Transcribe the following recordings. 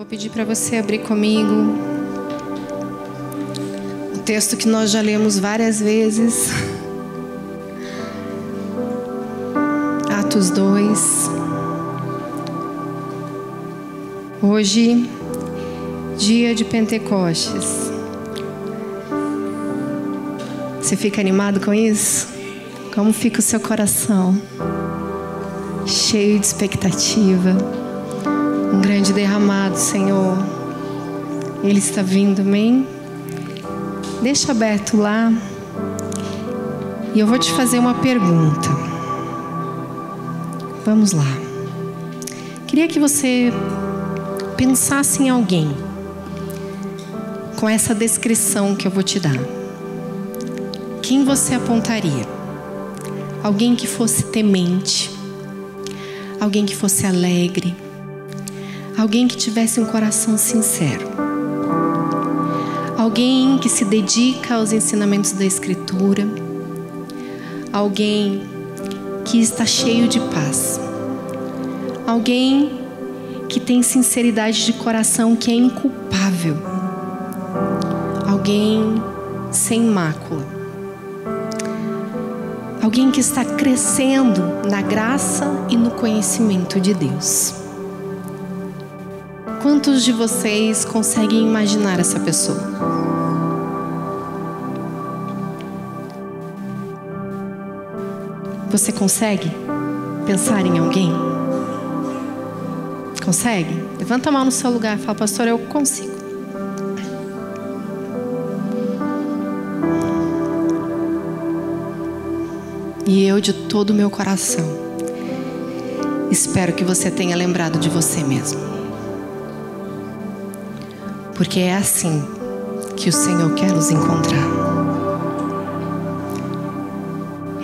Vou pedir para você abrir comigo o texto que nós já lemos várias vezes. Atos 2. Hoje, dia de Pentecostes. Você fica animado com isso? Como fica o seu coração? Cheio de expectativa um grande derramado, Senhor. Ele está vindo, amém? Deixa aberto lá. E eu vou te fazer uma pergunta. Vamos lá. Queria que você pensasse em alguém com essa descrição que eu vou te dar. Quem você apontaria? Alguém que fosse temente, alguém que fosse alegre, Alguém que tivesse um coração sincero. Alguém que se dedica aos ensinamentos da Escritura. Alguém que está cheio de paz. Alguém que tem sinceridade de coração que é inculpável. Alguém sem mácula. Alguém que está crescendo na graça e no conhecimento de Deus. Quantos de vocês conseguem imaginar essa pessoa? Você consegue pensar em alguém? Consegue? Levanta a mão no seu lugar e fala, pastor, eu consigo. E eu, de todo o meu coração, espero que você tenha lembrado de você mesmo. Porque é assim que o Senhor quer nos encontrar.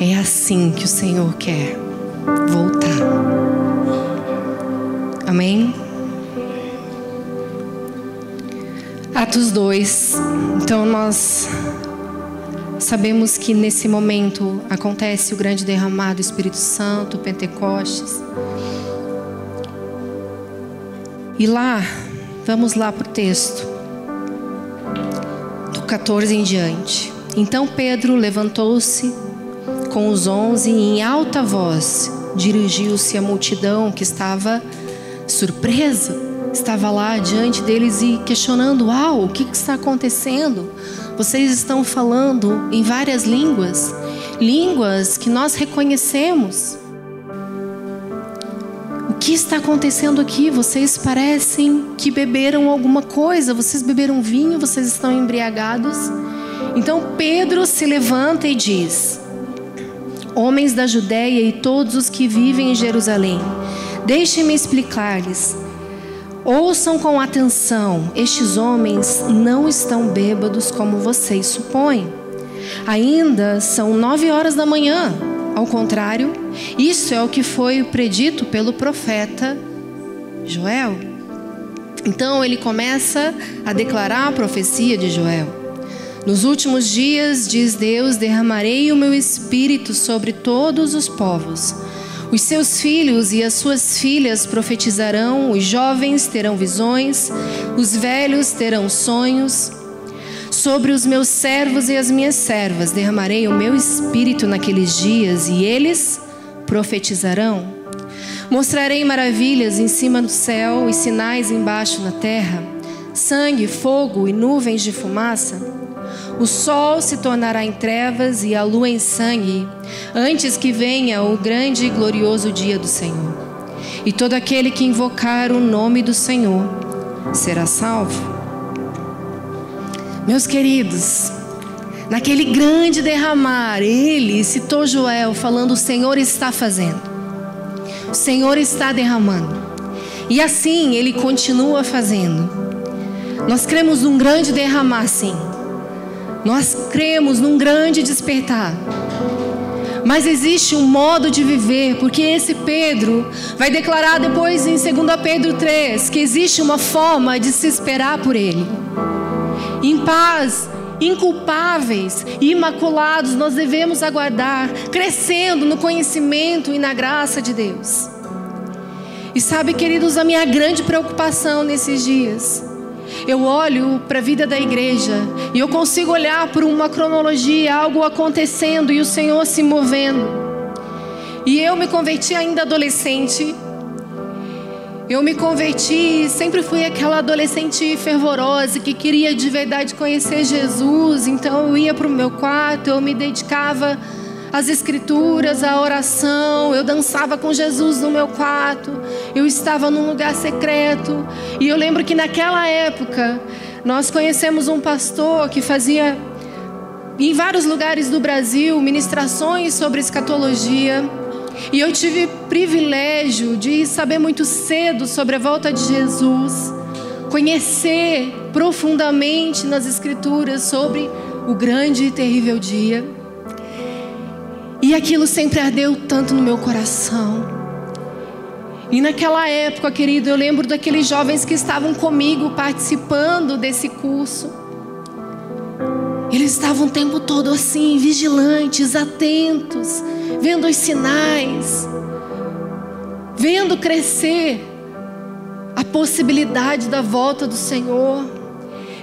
É assim que o Senhor quer voltar. Amém? Atos 2. Então nós sabemos que nesse momento acontece o grande derramado do Espírito Santo, Pentecostes. E lá Vamos lá para o texto, 14 em diante. Então Pedro levantou-se com os onze e, em alta voz, dirigiu-se à multidão que estava surpresa, estava lá diante deles e questionando: Uau, o que está acontecendo? Vocês estão falando em várias línguas, línguas que nós reconhecemos que está acontecendo aqui? Vocês parecem que beberam alguma coisa, vocês beberam vinho, vocês estão embriagados. Então Pedro se levanta e diz: Homens da Judéia e todos os que vivem em Jerusalém, deixem-me explicar-lhes. Ouçam com atenção: estes homens não estão bêbados como vocês supõem. Ainda são nove horas da manhã. Ao contrário, isso é o que foi predito pelo profeta Joel. Então ele começa a declarar a profecia de Joel. Nos últimos dias, diz Deus, derramarei o meu espírito sobre todos os povos. Os seus filhos e as suas filhas profetizarão, os jovens terão visões, os velhos terão sonhos. Sobre os meus servos e as minhas servas derramarei o meu espírito naqueles dias e eles profetizarão. Mostrarei maravilhas em cima do céu e sinais embaixo na terra: sangue, fogo e nuvens de fumaça. O sol se tornará em trevas e a lua em sangue, antes que venha o grande e glorioso dia do Senhor. E todo aquele que invocar o nome do Senhor será salvo. Meus queridos, naquele grande derramar, ele citou Joel falando: O Senhor está fazendo, o Senhor está derramando. E assim ele continua fazendo. Nós cremos num grande derramar, sim. Nós cremos num grande despertar. Mas existe um modo de viver, porque esse Pedro vai declarar depois em 2 Pedro 3 que existe uma forma de se esperar por ele em paz, inculpáveis e imaculados, nós devemos aguardar, crescendo no conhecimento e na graça de Deus. E sabe, queridos, a minha grande preocupação nesses dias. Eu olho para a vida da igreja e eu consigo olhar por uma cronologia, algo acontecendo e o Senhor se movendo. E eu me converti ainda adolescente. Eu me converti, sempre fui aquela adolescente fervorosa que queria de verdade conhecer Jesus. Então eu ia para o meu quarto, eu me dedicava as escrituras, a oração, eu dançava com Jesus no meu quarto, eu estava num lugar secreto. E eu lembro que naquela época nós conhecemos um pastor que fazia em vários lugares do Brasil ministrações sobre escatologia. E eu tive privilégio de saber muito cedo sobre a volta de Jesus, conhecer profundamente nas escrituras sobre o grande e terrível dia. E aquilo sempre ardeu tanto no meu coração. E naquela época, querido, eu lembro daqueles jovens que estavam comigo participando desse curso. Eles estavam o tempo todo assim, vigilantes, atentos, vendo os sinais, vendo crescer a possibilidade da volta do Senhor.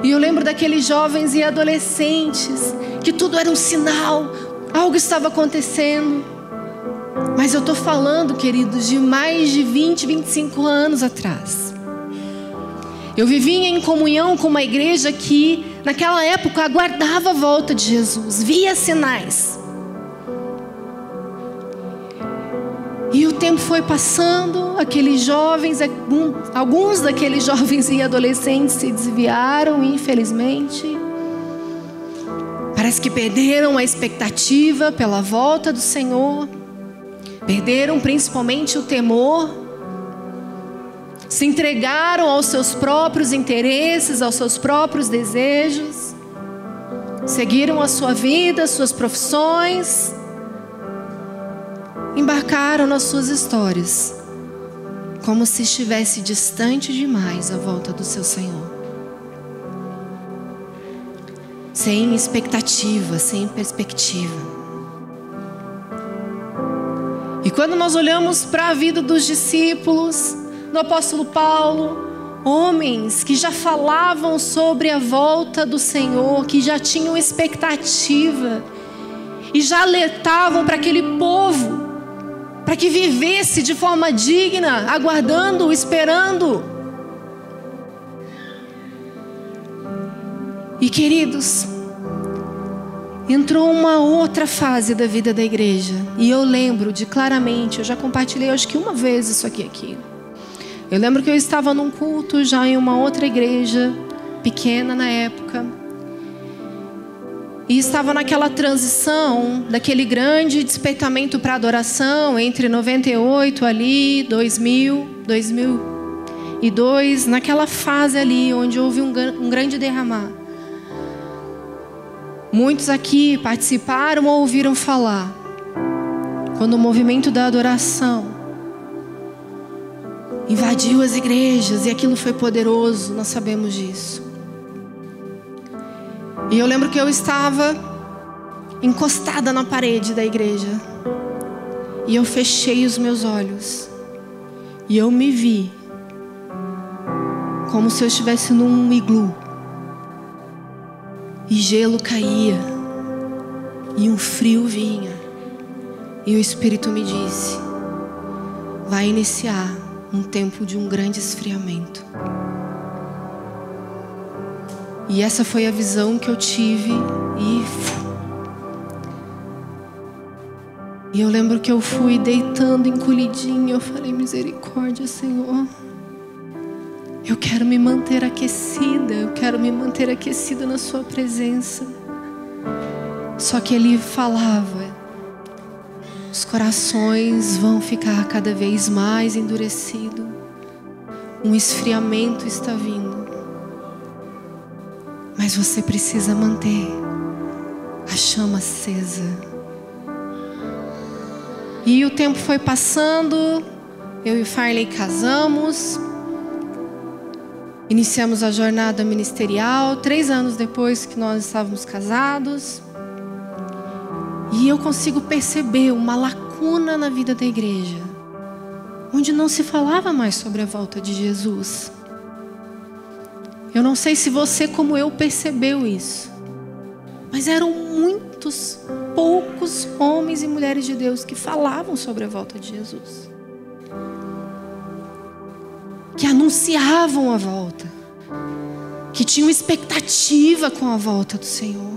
E eu lembro daqueles jovens e adolescentes que tudo era um sinal, Algo estava acontecendo. Mas eu estou falando, queridos, de mais de 20, 25 anos atrás. Eu vivia em comunhão com uma igreja que, naquela época, aguardava a volta de Jesus, via sinais. E o tempo foi passando, aqueles jovens, alguns daqueles jovens e adolescentes se desviaram, infelizmente. Parece que perderam a expectativa pela volta do Senhor, perderam principalmente o temor, se entregaram aos seus próprios interesses, aos seus próprios desejos, seguiram a sua vida, suas profissões, embarcaram nas suas histórias, como se estivesse distante demais a volta do seu Senhor. sem expectativa, sem perspectiva. E quando nós olhamos para a vida dos discípulos, do apóstolo Paulo, homens que já falavam sobre a volta do Senhor, que já tinham expectativa e já alertavam para aquele povo, para que vivesse de forma digna, aguardando, esperando. E queridos, entrou uma outra fase da vida da igreja. E eu lembro de claramente, eu já compartilhei acho que uma vez isso aqui aqui. Eu lembro que eu estava num culto já em uma outra igreja, pequena na época. E estava naquela transição daquele grande despertamento para adoração entre 98 ali, 2000, 2002, naquela fase ali onde houve um, um grande derramar. Muitos aqui participaram ou ouviram falar. Quando o movimento da adoração invadiu as igrejas e aquilo foi poderoso, nós sabemos disso. E eu lembro que eu estava encostada na parede da igreja. E eu fechei os meus olhos. E eu me vi como se eu estivesse num iglu e gelo caía, e um frio vinha, e o Espírito me disse: vai iniciar um tempo de um grande esfriamento. E essa foi a visão que eu tive e E eu lembro que eu fui deitando encolhidinha, eu falei misericórdia, Senhor. Eu quero me manter aquecida, eu quero me manter aquecida na Sua presença. Só que ele falava: os corações vão ficar cada vez mais endurecidos, um esfriamento está vindo. Mas você precisa manter a chama acesa. E o tempo foi passando, eu e Farley casamos. Iniciamos a jornada ministerial três anos depois que nós estávamos casados. E eu consigo perceber uma lacuna na vida da igreja. onde não se falava mais sobre a volta de Jesus. Eu não sei se você, como eu, percebeu isso, mas eram muitos, poucos homens e mulheres de Deus que falavam sobre a volta de Jesus, que anunciavam a volta, que tinham expectativa com a volta do Senhor.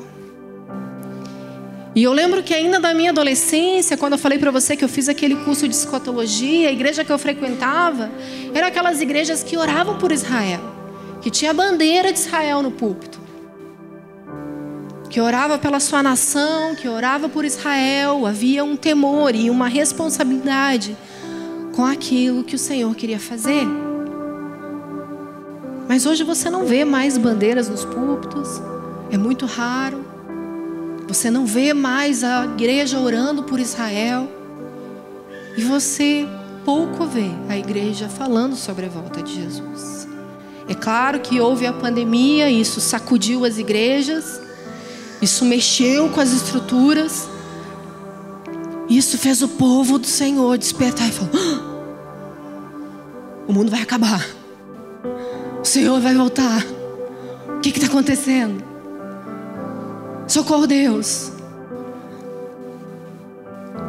E eu lembro que ainda da minha adolescência, quando eu falei para você que eu fiz aquele curso de escotologia, a igreja que eu frequentava, eram aquelas igrejas que oravam por Israel, que tinha a bandeira de Israel no púlpito. Que orava pela sua nação, que orava por Israel, havia um temor e uma responsabilidade com aquilo que o Senhor queria fazer. Mas hoje você não vê mais bandeiras nos púlpitos, é muito raro. Você não vê mais a igreja orando por Israel. E você pouco vê a igreja falando sobre a volta de Jesus. É claro que houve a pandemia, isso sacudiu as igrejas, isso mexeu com as estruturas, isso fez o povo do Senhor despertar e falar: ah, o mundo vai acabar, o Senhor vai voltar. O que está acontecendo? Socorro, Deus.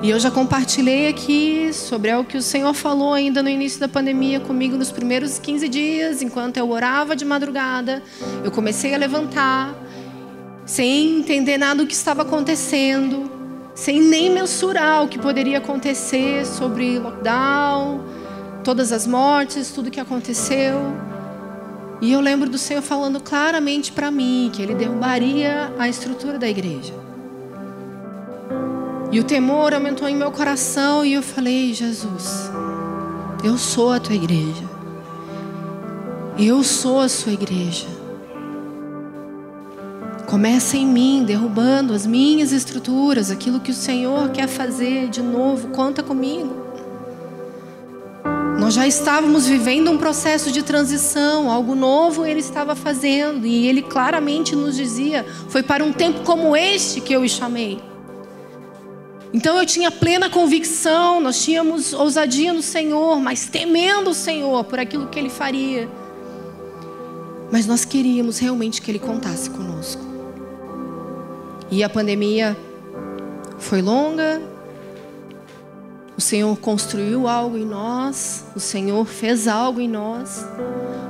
E eu já compartilhei aqui sobre o que o Senhor falou ainda no início da pandemia comigo nos primeiros 15 dias, enquanto eu orava de madrugada. Eu comecei a levantar, sem entender nada do que estava acontecendo, sem nem mensurar o que poderia acontecer sobre lockdown, todas as mortes, tudo que aconteceu. E eu lembro do Senhor falando claramente para mim que Ele derrubaria a estrutura da igreja. E o temor aumentou em meu coração e eu falei: Jesus, eu sou a tua igreja. Eu sou a sua igreja. Começa em mim, derrubando as minhas estruturas, aquilo que o Senhor quer fazer de novo, conta comigo. Nós já estávamos vivendo um processo de transição, algo novo ele estava fazendo, e ele claramente nos dizia: foi para um tempo como este que eu o chamei. Então eu tinha plena convicção, nós tínhamos ousadia no Senhor, mas temendo o Senhor por aquilo que ele faria. Mas nós queríamos realmente que ele contasse conosco. E a pandemia foi longa, o Senhor construiu algo em nós, o Senhor fez algo em nós,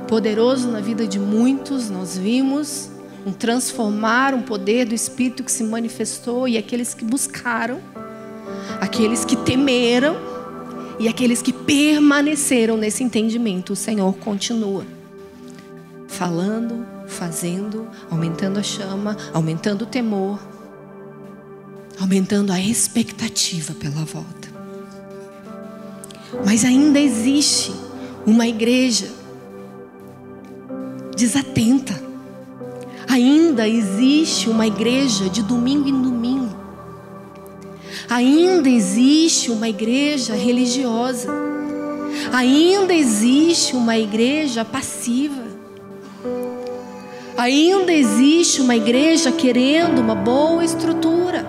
poderoso na vida de muitos, nós vimos um transformar, um poder do Espírito que se manifestou e aqueles que buscaram, aqueles que temeram e aqueles que permaneceram nesse entendimento, o Senhor continua falando, fazendo, aumentando a chama, aumentando o temor, aumentando a expectativa pela volta. Mas ainda existe uma igreja desatenta. Ainda existe uma igreja de domingo em domingo. Ainda existe uma igreja religiosa. Ainda existe uma igreja passiva. Ainda existe uma igreja querendo uma boa estrutura.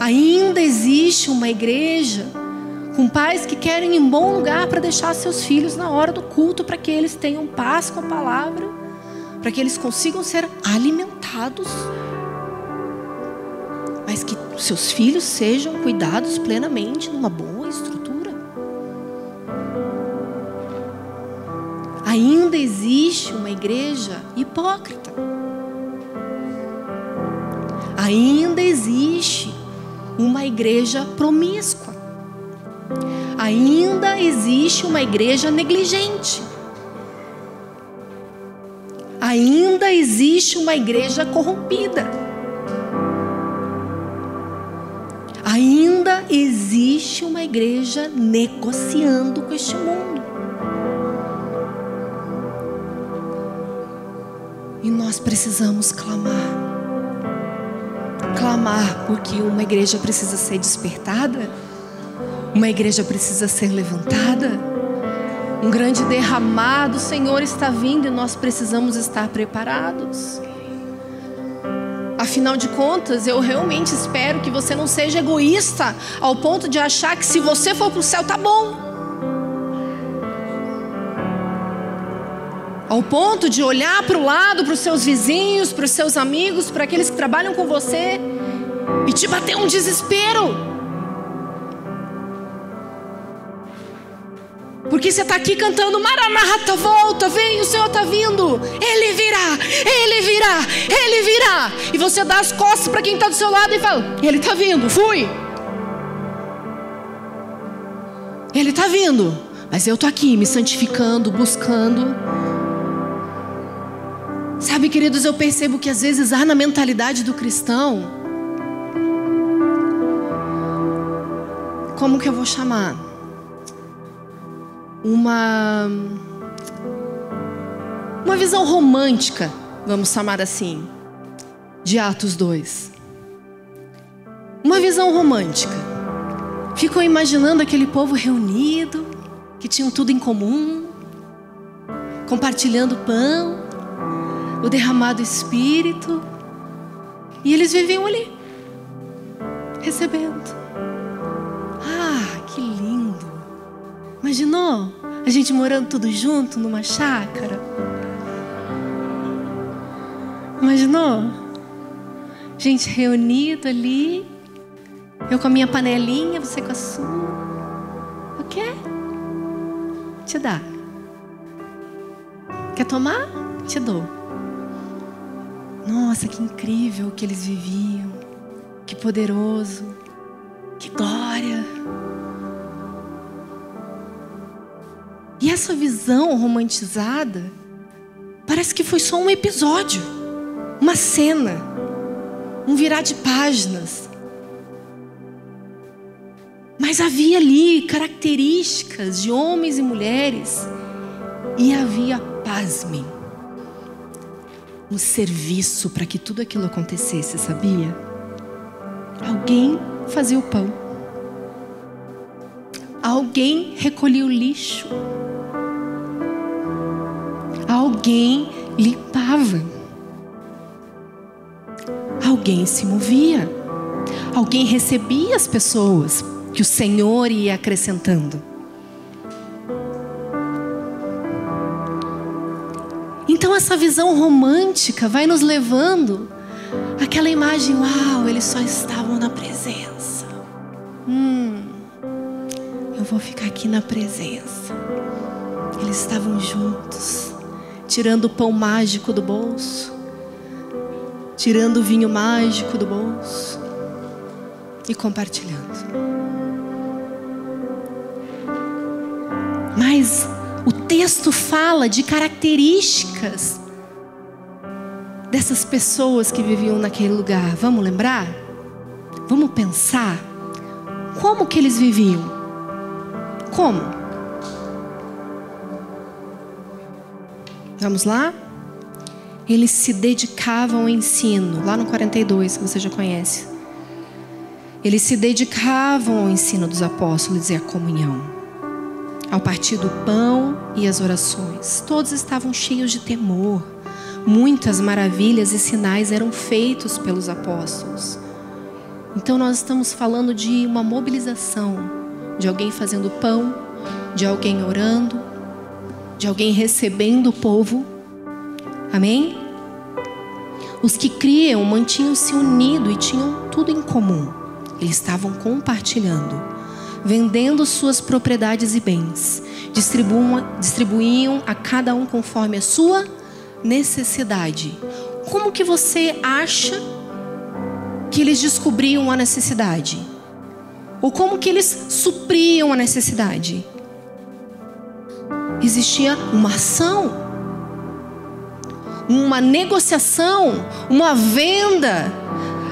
Ainda existe uma igreja com pais que querem um bom lugar para deixar seus filhos na hora do culto, para que eles tenham paz com a palavra, para que eles consigam ser alimentados, mas que seus filhos sejam cuidados plenamente numa boa estrutura. Ainda existe uma igreja hipócrita. Ainda existe uma igreja promíscua ainda existe uma igreja negligente. Ainda existe uma igreja corrompida. Ainda existe uma igreja negociando com este mundo. E nós precisamos clamar. Clamar porque uma igreja precisa ser despertada uma igreja precisa ser levantada. Um grande derramado, o Senhor está vindo e nós precisamos estar preparados. Afinal de contas, eu realmente espero que você não seja egoísta ao ponto de achar que se você for para o céu tá bom. Ao ponto de olhar para o lado, para os seus vizinhos, para os seus amigos, para aqueles que trabalham com você e te bater um desespero. Porque você está aqui cantando Maranata, volta, vem, o Senhor está vindo. Ele virá, ele virá, ele virá. E você dá as costas para quem está do seu lado e fala: Ele está vindo, fui. Ele está vindo, mas eu estou aqui me santificando, buscando. Sabe, queridos, eu percebo que às vezes há na mentalidade do cristão. Como que eu vou chamar? Uma uma visão romântica, vamos chamar assim, de Atos 2. Uma visão romântica. Ficou imaginando aquele povo reunido, que tinham tudo em comum, compartilhando pão, o derramado espírito, e eles viviam ali, recebendo. Imaginou? A gente morando tudo junto numa chácara? Imaginou? Gente reunida ali. Eu com a minha panelinha, você com a sua. O quê? Te dá. Quer tomar? Te dou. Nossa, que incrível que eles viviam. Que poderoso. Que glória. E essa visão romantizada parece que foi só um episódio, uma cena, um virar de páginas. Mas havia ali características de homens e mulheres, e havia, pasmem, um serviço para que tudo aquilo acontecesse, sabia? Alguém fazia o pão, alguém recolhia o lixo alguém limpava. Alguém se movia. Alguém recebia as pessoas que o Senhor ia acrescentando. Então essa visão romântica vai nos levando àquela imagem, uau, eles só estavam na presença. Hum, eu vou ficar aqui na presença. Eles estavam juntos tirando o pão mágico do bolso, tirando o vinho mágico do bolso e compartilhando. Mas o texto fala de características dessas pessoas que viviam naquele lugar. Vamos lembrar? Vamos pensar como que eles viviam? Como? Vamos lá? Eles se dedicavam ao ensino, lá no 42, que você já conhece. Eles se dedicavam ao ensino dos apóstolos e à comunhão, ao partir do pão e as orações. Todos estavam cheios de temor. Muitas maravilhas e sinais eram feitos pelos apóstolos. Então nós estamos falando de uma mobilização, de alguém fazendo pão, de alguém orando, de alguém recebendo o povo. Amém? Os que criam mantinham-se unidos e tinham tudo em comum. Eles estavam compartilhando, vendendo suas propriedades e bens, distribuíam, a cada um conforme a sua necessidade. Como que você acha que eles descobriam a necessidade? Ou como que eles supriam a necessidade? existia uma ação, uma negociação, uma venda.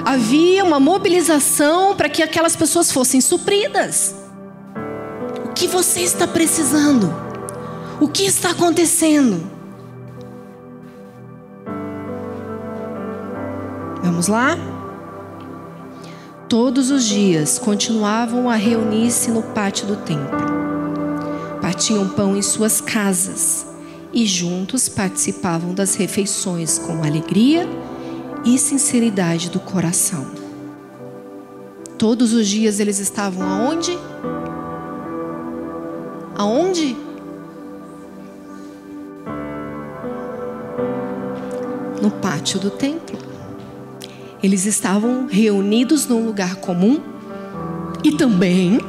Havia uma mobilização para que aquelas pessoas fossem supridas. O que você está precisando? O que está acontecendo? Vamos lá? Todos os dias continuavam a reunir-se no pátio do templo partiam pão em suas casas e juntos participavam das refeições com alegria e sinceridade do coração. Todos os dias eles estavam aonde? Aonde? No pátio do templo. Eles estavam reunidos num lugar comum e também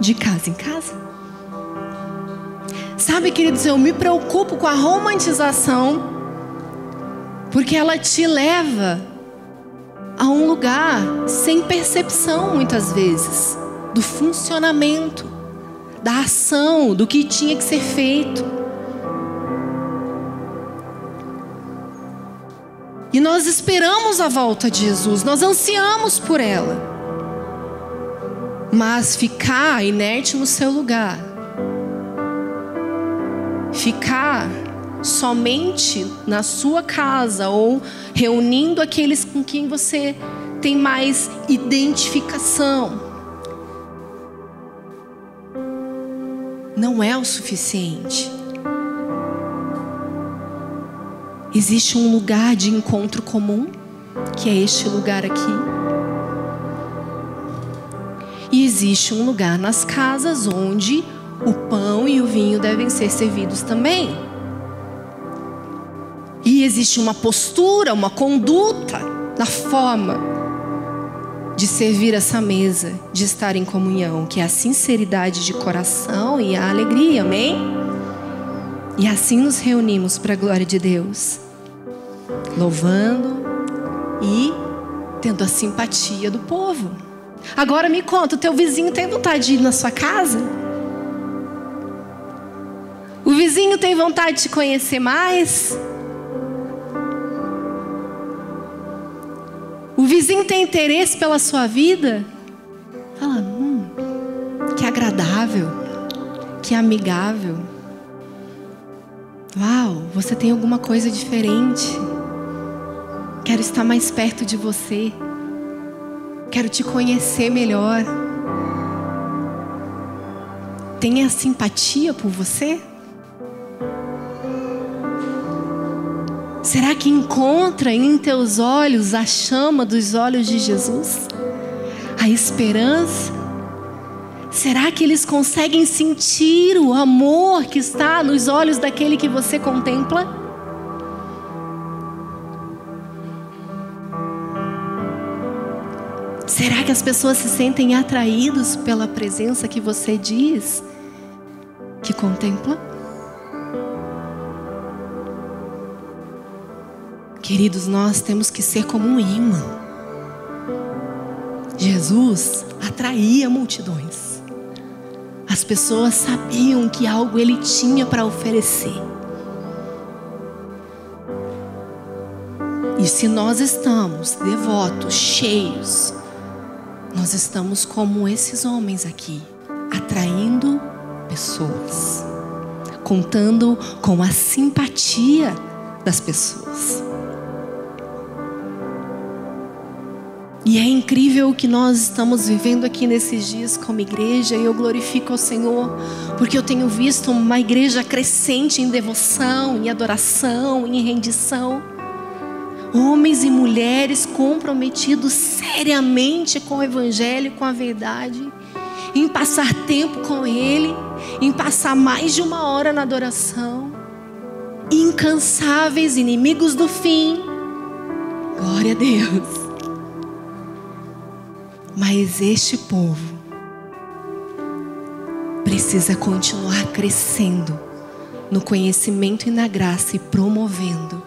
de casa em casa. Sabe, queridos, eu me preocupo com a romantização, porque ela te leva a um lugar sem percepção, muitas vezes, do funcionamento, da ação, do que tinha que ser feito. E nós esperamos a volta de Jesus, nós ansiamos por ela. Mas ficar inerte no seu lugar, ficar somente na sua casa ou reunindo aqueles com quem você tem mais identificação, não é o suficiente. Existe um lugar de encontro comum, que é este lugar aqui. E existe um lugar nas casas onde o pão e o vinho devem ser servidos também. E existe uma postura, uma conduta na forma de servir essa mesa, de estar em comunhão, que é a sinceridade de coração e a alegria, amém? E assim nos reunimos para a glória de Deus, louvando e tendo a simpatia do povo. Agora me conta, o teu vizinho tem vontade de ir na sua casa? O vizinho tem vontade de te conhecer mais? O vizinho tem interesse pela sua vida? Fala, hum, que agradável, que amigável. Uau, você tem alguma coisa diferente. Quero estar mais perto de você. Quero te conhecer melhor. Tenha simpatia por você? Será que encontra em teus olhos a chama dos olhos de Jesus? A esperança? Será que eles conseguem sentir o amor que está nos olhos daquele que você contempla? Será que as pessoas se sentem atraídos pela presença que você diz que contempla? Queridos, nós temos que ser como um imã. Jesus atraía multidões. As pessoas sabiam que algo ele tinha para oferecer. E se nós estamos devotos, cheios, nós estamos como esses homens aqui, atraindo pessoas, contando com a simpatia das pessoas. E é incrível o que nós estamos vivendo aqui nesses dias como igreja, e eu glorifico ao Senhor, porque eu tenho visto uma igreja crescente em devoção, em adoração, em rendição. Homens e mulheres comprometidos seriamente com o Evangelho, com a verdade, em passar tempo com Ele, em passar mais de uma hora na adoração, incansáveis, inimigos do fim. Glória a Deus. Mas este povo precisa continuar crescendo no conhecimento e na graça e promovendo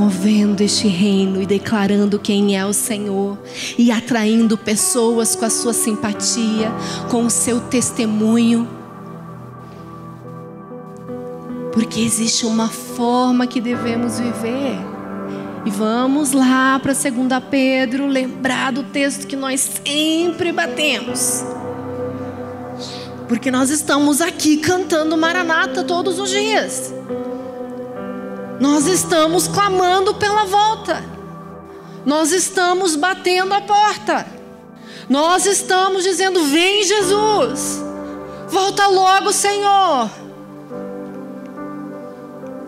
promovendo este reino e declarando quem é o Senhor e atraindo pessoas com a sua simpatia, com o seu testemunho. Porque existe uma forma que devemos viver. E vamos lá para 2 Pedro, lembrar do texto que nós sempre batemos. Porque nós estamos aqui cantando Maranata todos os dias. Nós estamos clamando pela volta. Nós estamos batendo a porta. Nós estamos dizendo: Vem, Jesus. Volta logo, Senhor.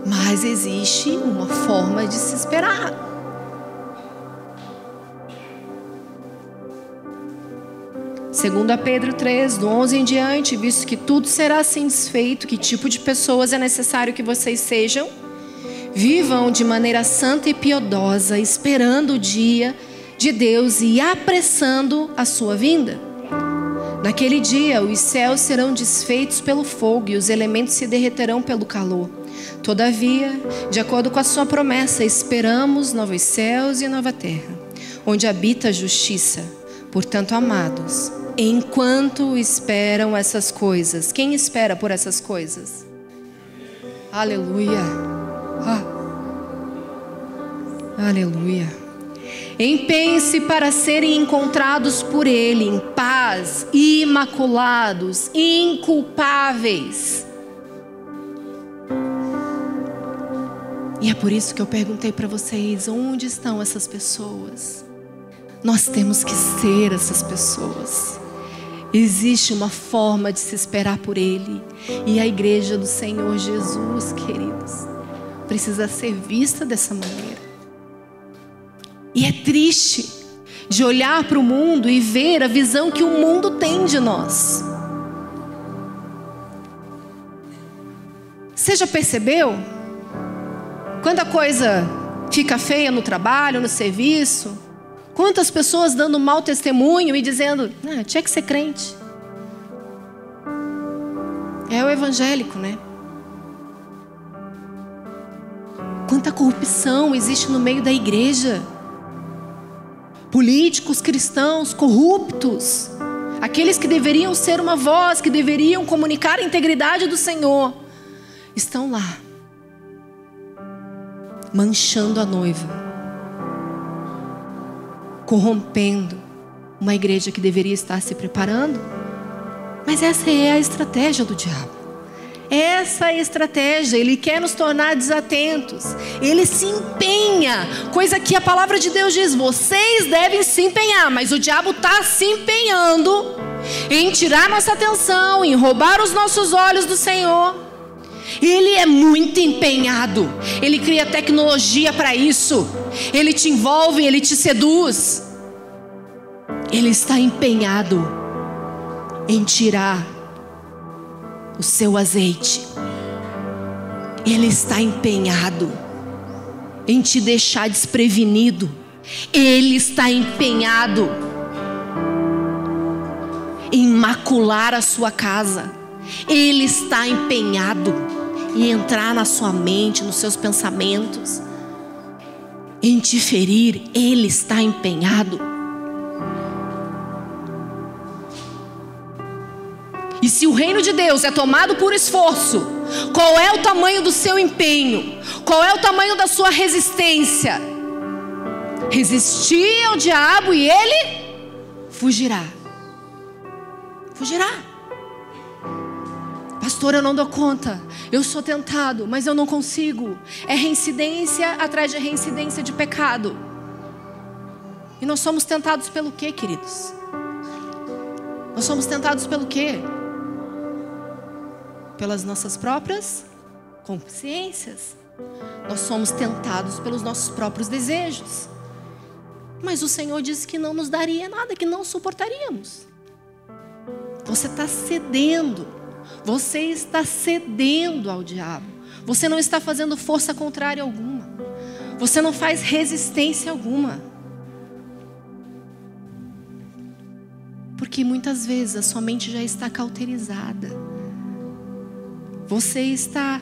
Mas existe uma forma de se esperar. Segundo a Pedro 3, do 11 em diante, visto que tudo será assim desfeito, que tipo de pessoas é necessário que vocês sejam? Vivam de maneira santa e piedosa, esperando o dia de Deus e apressando a sua vinda. Naquele dia, os céus serão desfeitos pelo fogo e os elementos se derreterão pelo calor. Todavia, de acordo com a sua promessa, esperamos novos céus e nova terra, onde habita a justiça. Portanto, amados, enquanto esperam essas coisas. Quem espera por essas coisas? Aleluia. Ah. Aleluia. Empenhe-se para serem encontrados por Ele em paz, imaculados, inculpáveis. E é por isso que eu perguntei para vocês: onde estão essas pessoas? Nós temos que ser essas pessoas. Existe uma forma de se esperar por Ele. E a igreja do Senhor Jesus, queridos, precisa ser vista dessa maneira. E é triste de olhar para o mundo e ver a visão que o mundo tem de nós. Você já percebeu? Quando a coisa fica feia no trabalho, no serviço, Quantas pessoas dando mau testemunho e dizendo, ah, tinha que ser crente. É o evangélico, né? Quanta corrupção existe no meio da igreja. Políticos cristãos corruptos. Aqueles que deveriam ser uma voz, que deveriam comunicar a integridade do Senhor, estão lá, manchando a noiva corrompendo uma igreja que deveria estar se preparando. Mas essa é a estratégia do diabo. Essa é estratégia, ele quer nos tornar desatentos. Ele se empenha, coisa que a palavra de Deus diz: vocês devem se empenhar, mas o diabo está se empenhando em tirar nossa atenção, em roubar os nossos olhos do Senhor. Ele é muito empenhado. Ele cria tecnologia para isso. Ele te envolve, ele te seduz. Ele está empenhado em tirar o seu azeite. Ele está empenhado em te deixar desprevenido. Ele está empenhado em macular a sua casa. Ele está empenhado em entrar na sua mente, nos seus pensamentos, em te ferir, Ele está empenhado. E se o reino de Deus é tomado por esforço, qual é o tamanho do seu empenho? Qual é o tamanho da sua resistência? Resistir ao diabo e ele fugirá. Fugirá. Pastor, eu não dou conta. Eu sou tentado, mas eu não consigo. É reincidência atrás de reincidência de pecado. E nós somos tentados pelo quê, queridos? Nós somos tentados pelo quê? Pelas nossas próprias consciências. Nós somos tentados pelos nossos próprios desejos. Mas o Senhor disse que não nos daria nada, que não suportaríamos. Você está cedendo você está cedendo ao diabo. Você não está fazendo força contrária alguma. Você não faz resistência alguma. Porque muitas vezes a sua mente já está cauterizada. Você está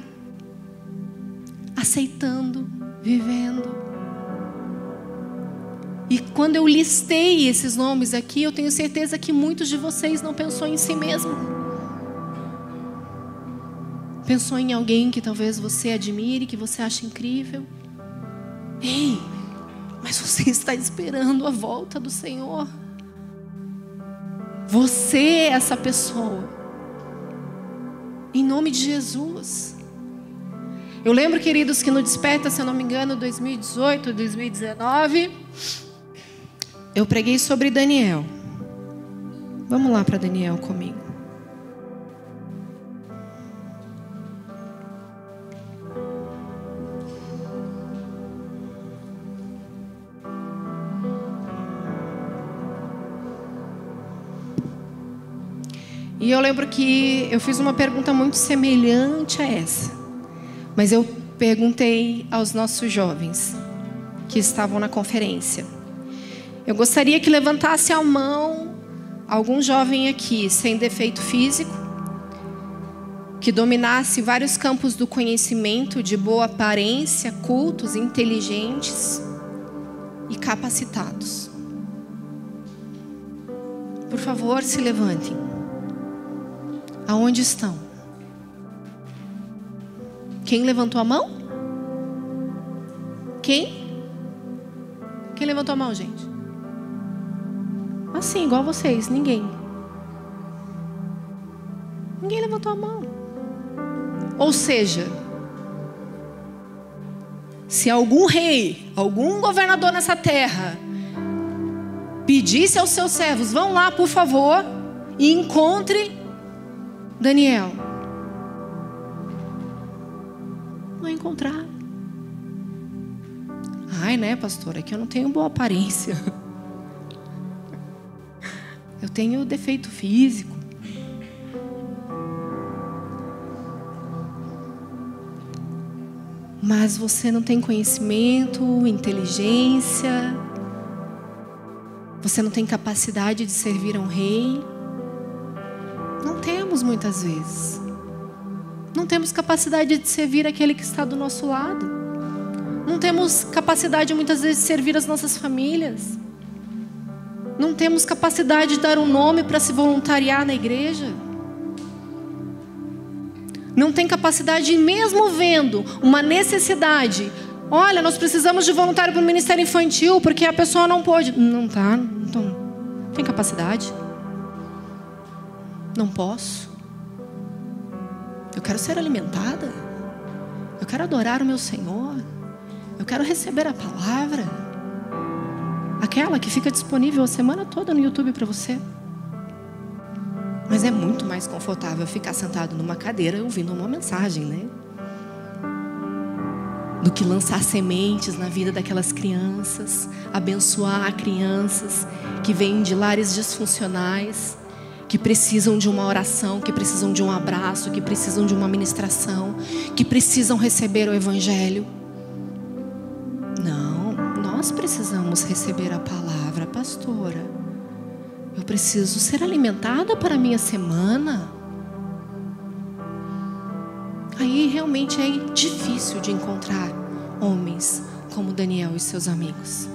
aceitando, vivendo. E quando eu listei esses nomes aqui, eu tenho certeza que muitos de vocês não pensou em si mesmo. Pensou em alguém que talvez você admire, que você acha incrível? Ei, mas você está esperando a volta do Senhor. Você é essa pessoa. Em nome de Jesus. Eu lembro, queridos, que no Desperta, se eu não me engano, 2018, 2019, eu preguei sobre Daniel. Vamos lá para Daniel comigo. E eu lembro que eu fiz uma pergunta muito semelhante a essa. Mas eu perguntei aos nossos jovens que estavam na conferência. Eu gostaria que levantasse a mão algum jovem aqui sem defeito físico, que dominasse vários campos do conhecimento, de boa aparência, cultos, inteligentes e capacitados. Por favor, se levantem. Aonde estão? Quem levantou a mão? Quem? Quem levantou a mão, gente? Assim, igual vocês, ninguém. Ninguém levantou a mão. Ou seja, se algum rei, algum governador nessa terra pedisse aos seus servos: vão lá, por favor, e encontre Daniel. Não encontrar. Ai, né, pastora, é que eu não tenho boa aparência. Eu tenho defeito físico. Mas você não tem conhecimento, inteligência, você não tem capacidade de servir a um rei. Não temos muitas vezes. Não temos capacidade de servir aquele que está do nosso lado. Não temos capacidade muitas vezes de servir as nossas famílias. Não temos capacidade de dar um nome para se voluntariar na igreja. Não tem capacidade, mesmo vendo uma necessidade, Olha, nós precisamos de voluntário para o ministério infantil porque a pessoa não pode. Não tá, não tem capacidade. Não posso. Eu quero ser alimentada. Eu quero adorar o meu Senhor. Eu quero receber a palavra. Aquela que fica disponível a semana toda no YouTube para você. Mas é muito mais confortável ficar sentado numa cadeira ouvindo uma mensagem, né? do que lançar sementes na vida daquelas crianças, abençoar crianças que vêm de lares disfuncionais, que precisam de uma oração, que precisam de um abraço, que precisam de uma ministração, que precisam receber o Evangelho. Não, nós precisamos receber a palavra, pastora. Eu preciso ser alimentada para a minha semana aí realmente é difícil de encontrar homens como Daniel e seus amigos.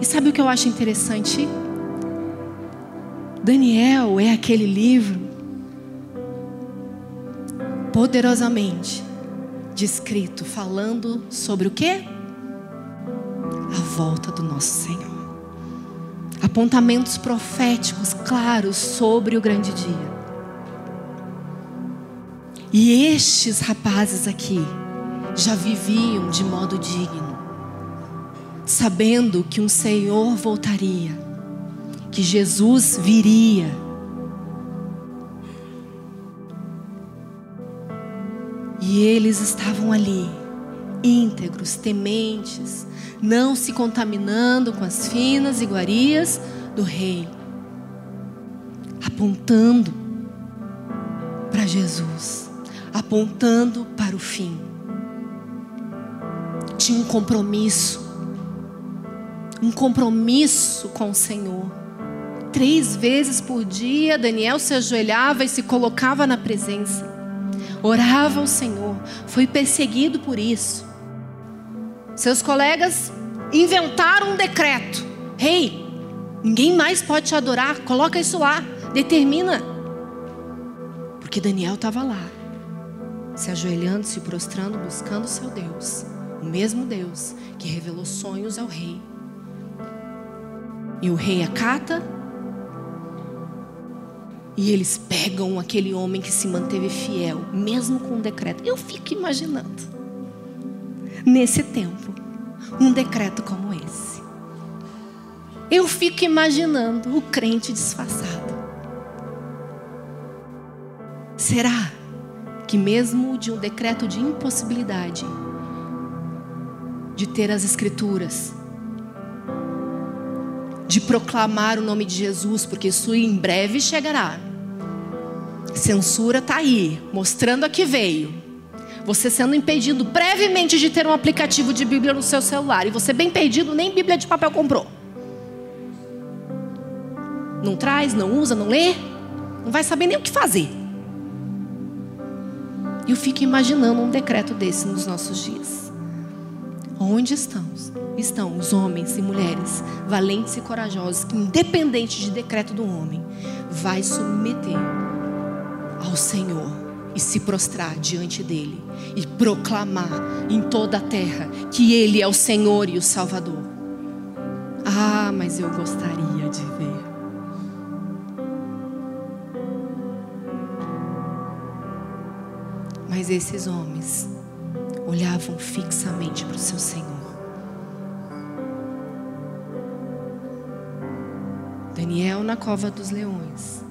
E sabe o que eu acho interessante? Daniel é aquele livro poderosamente descrito falando sobre o que? A volta do nosso Senhor. Apontamentos proféticos claros sobre o grande dia. E estes rapazes aqui já viviam de modo digno, sabendo que um Senhor voltaria, que Jesus viria. E eles estavam ali, íntegros, tementes, não se contaminando com as finas iguarias do rei, apontando para Jesus apontando para o fim. Tinha um compromisso, um compromisso com o Senhor. Três vezes por dia, Daniel se ajoelhava e se colocava na presença, orava ao Senhor, foi perseguido por isso. Seus colegas inventaram um decreto: Rei, hey, ninguém mais pode te adorar, coloca isso lá, determina. Porque Daniel estava lá se ajoelhando, se prostrando, buscando seu Deus, o mesmo Deus que revelou sonhos ao rei. E o rei acata, e eles pegam aquele homem que se manteve fiel, mesmo com um decreto. Eu fico imaginando, nesse tempo, um decreto como esse. Eu fico imaginando o crente disfarçado. Será? que, mesmo de um decreto de impossibilidade de ter as Escrituras, de proclamar o nome de Jesus, porque isso em breve chegará. Censura tá aí, mostrando a que veio. Você sendo impedido brevemente de ter um aplicativo de Bíblia no seu celular. E você bem perdido, nem Bíblia de papel comprou. Não traz, não usa, não lê. Não vai saber nem o que fazer. Eu fico imaginando um decreto desse nos nossos dias. Onde estão? Estão os homens e mulheres valentes e corajosos que, independente de decreto do homem, vai submeter ao Senhor e se prostrar diante dele e proclamar em toda a terra que ele é o Senhor e o Salvador. Ah, mas eu gostaria de ver. Mas esses homens olhavam fixamente para o seu Senhor. Daniel, na cova dos leões,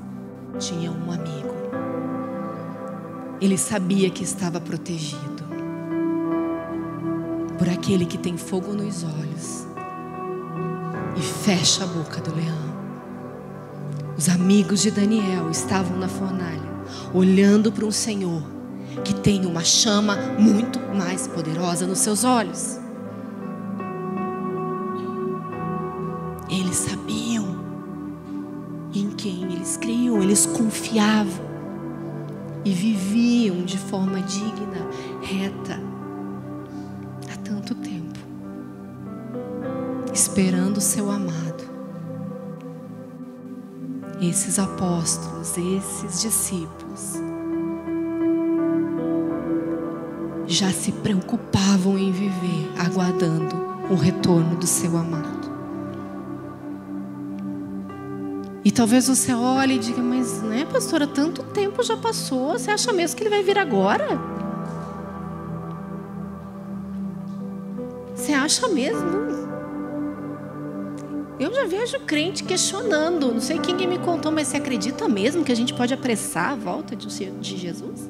tinha um amigo. Ele sabia que estava protegido por aquele que tem fogo nos olhos e fecha a boca do leão. Os amigos de Daniel estavam na fornalha, olhando para um Senhor que tem uma chama muito mais poderosa nos seus olhos. Eles sabiam em quem eles criam, eles confiavam e viviam de forma digna, reta, há tanto tempo, esperando o seu amado. Esses apóstolos, esses discípulos, já se preocupavam em viver, aguardando o retorno do seu amado. E talvez você olhe e diga, mas né, pastora, tanto tempo já passou, você acha mesmo que ele vai vir agora? Você acha mesmo? Eu já vejo crente questionando, não sei quem me contou, mas você acredita mesmo que a gente pode apressar a volta de Jesus?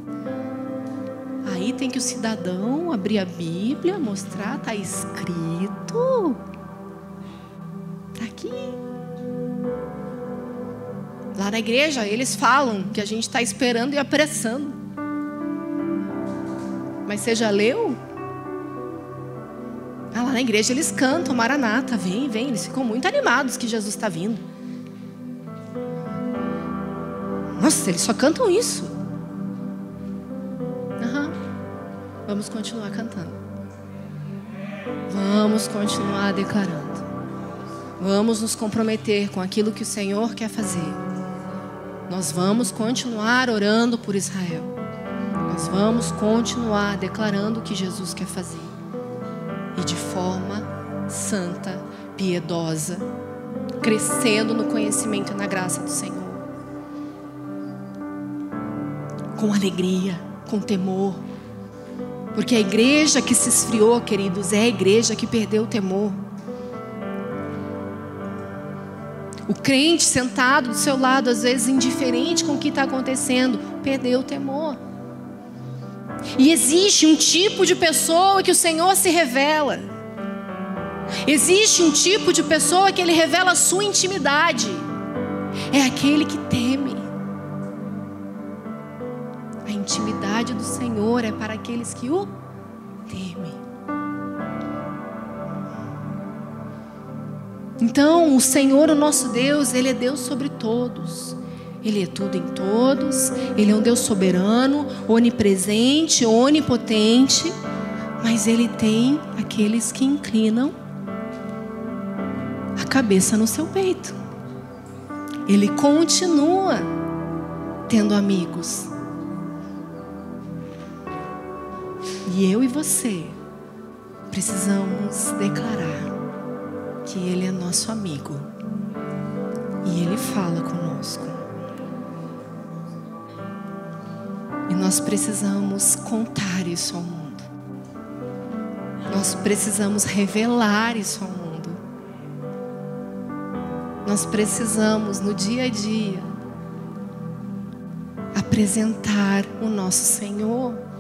Tem que o cidadão abrir a Bíblia, mostrar, está escrito. Está aqui. Lá na igreja, eles falam que a gente está esperando e apressando. Mas você já leu? Ah, lá na igreja eles cantam, Maranata, vem, vem. Eles ficam muito animados que Jesus está vindo. Nossa, eles só cantam isso. Vamos continuar cantando. Vamos continuar declarando. Vamos nos comprometer com aquilo que o Senhor quer fazer. Nós vamos continuar orando por Israel. Nós vamos continuar declarando o que Jesus quer fazer. E de forma santa, piedosa, crescendo no conhecimento e na graça do Senhor. Com alegria, com temor, porque a igreja que se esfriou, queridos, é a igreja que perdeu o temor. O crente sentado do seu lado, às vezes indiferente com o que está acontecendo, perdeu o temor. E existe um tipo de pessoa que o Senhor se revela. Existe um tipo de pessoa que Ele revela a sua intimidade. É aquele que teme. Intimidade do Senhor é para aqueles que o temem. Então, o Senhor, o nosso Deus, Ele é Deus sobre todos. Ele é tudo em todos. Ele é um Deus soberano, onipresente, onipotente. Mas Ele tem aqueles que inclinam a cabeça no seu peito. Ele continua tendo amigos. E eu e você precisamos declarar que Ele é nosso amigo e Ele fala conosco. E nós precisamos contar isso ao mundo. Nós precisamos revelar isso ao mundo. Nós precisamos, no dia a dia, apresentar o nosso Senhor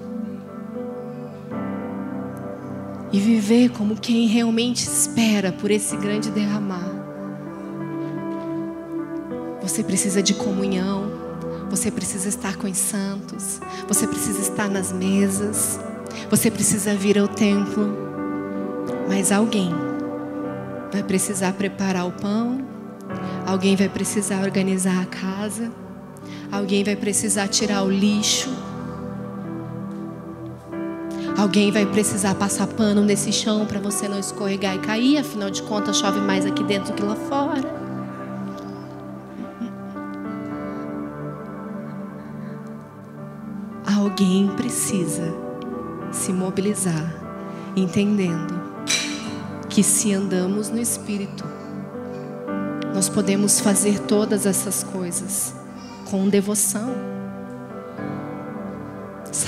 e viver como quem realmente espera por esse grande derramar. Você precisa de comunhão, Você precisa estar com os santos. Você precisa estar nas mesas. Você precisa vir ao templo. Mas alguém vai precisar preparar o pão. Alguém vai precisar organizar a casa. Alguém vai precisar tirar o lixo. Alguém vai precisar passar pano nesse chão para você não escorregar e cair, afinal de contas chove mais aqui dentro do que lá fora. Alguém precisa se mobilizar, entendendo que se andamos no Espírito, nós podemos fazer todas essas coisas com devoção.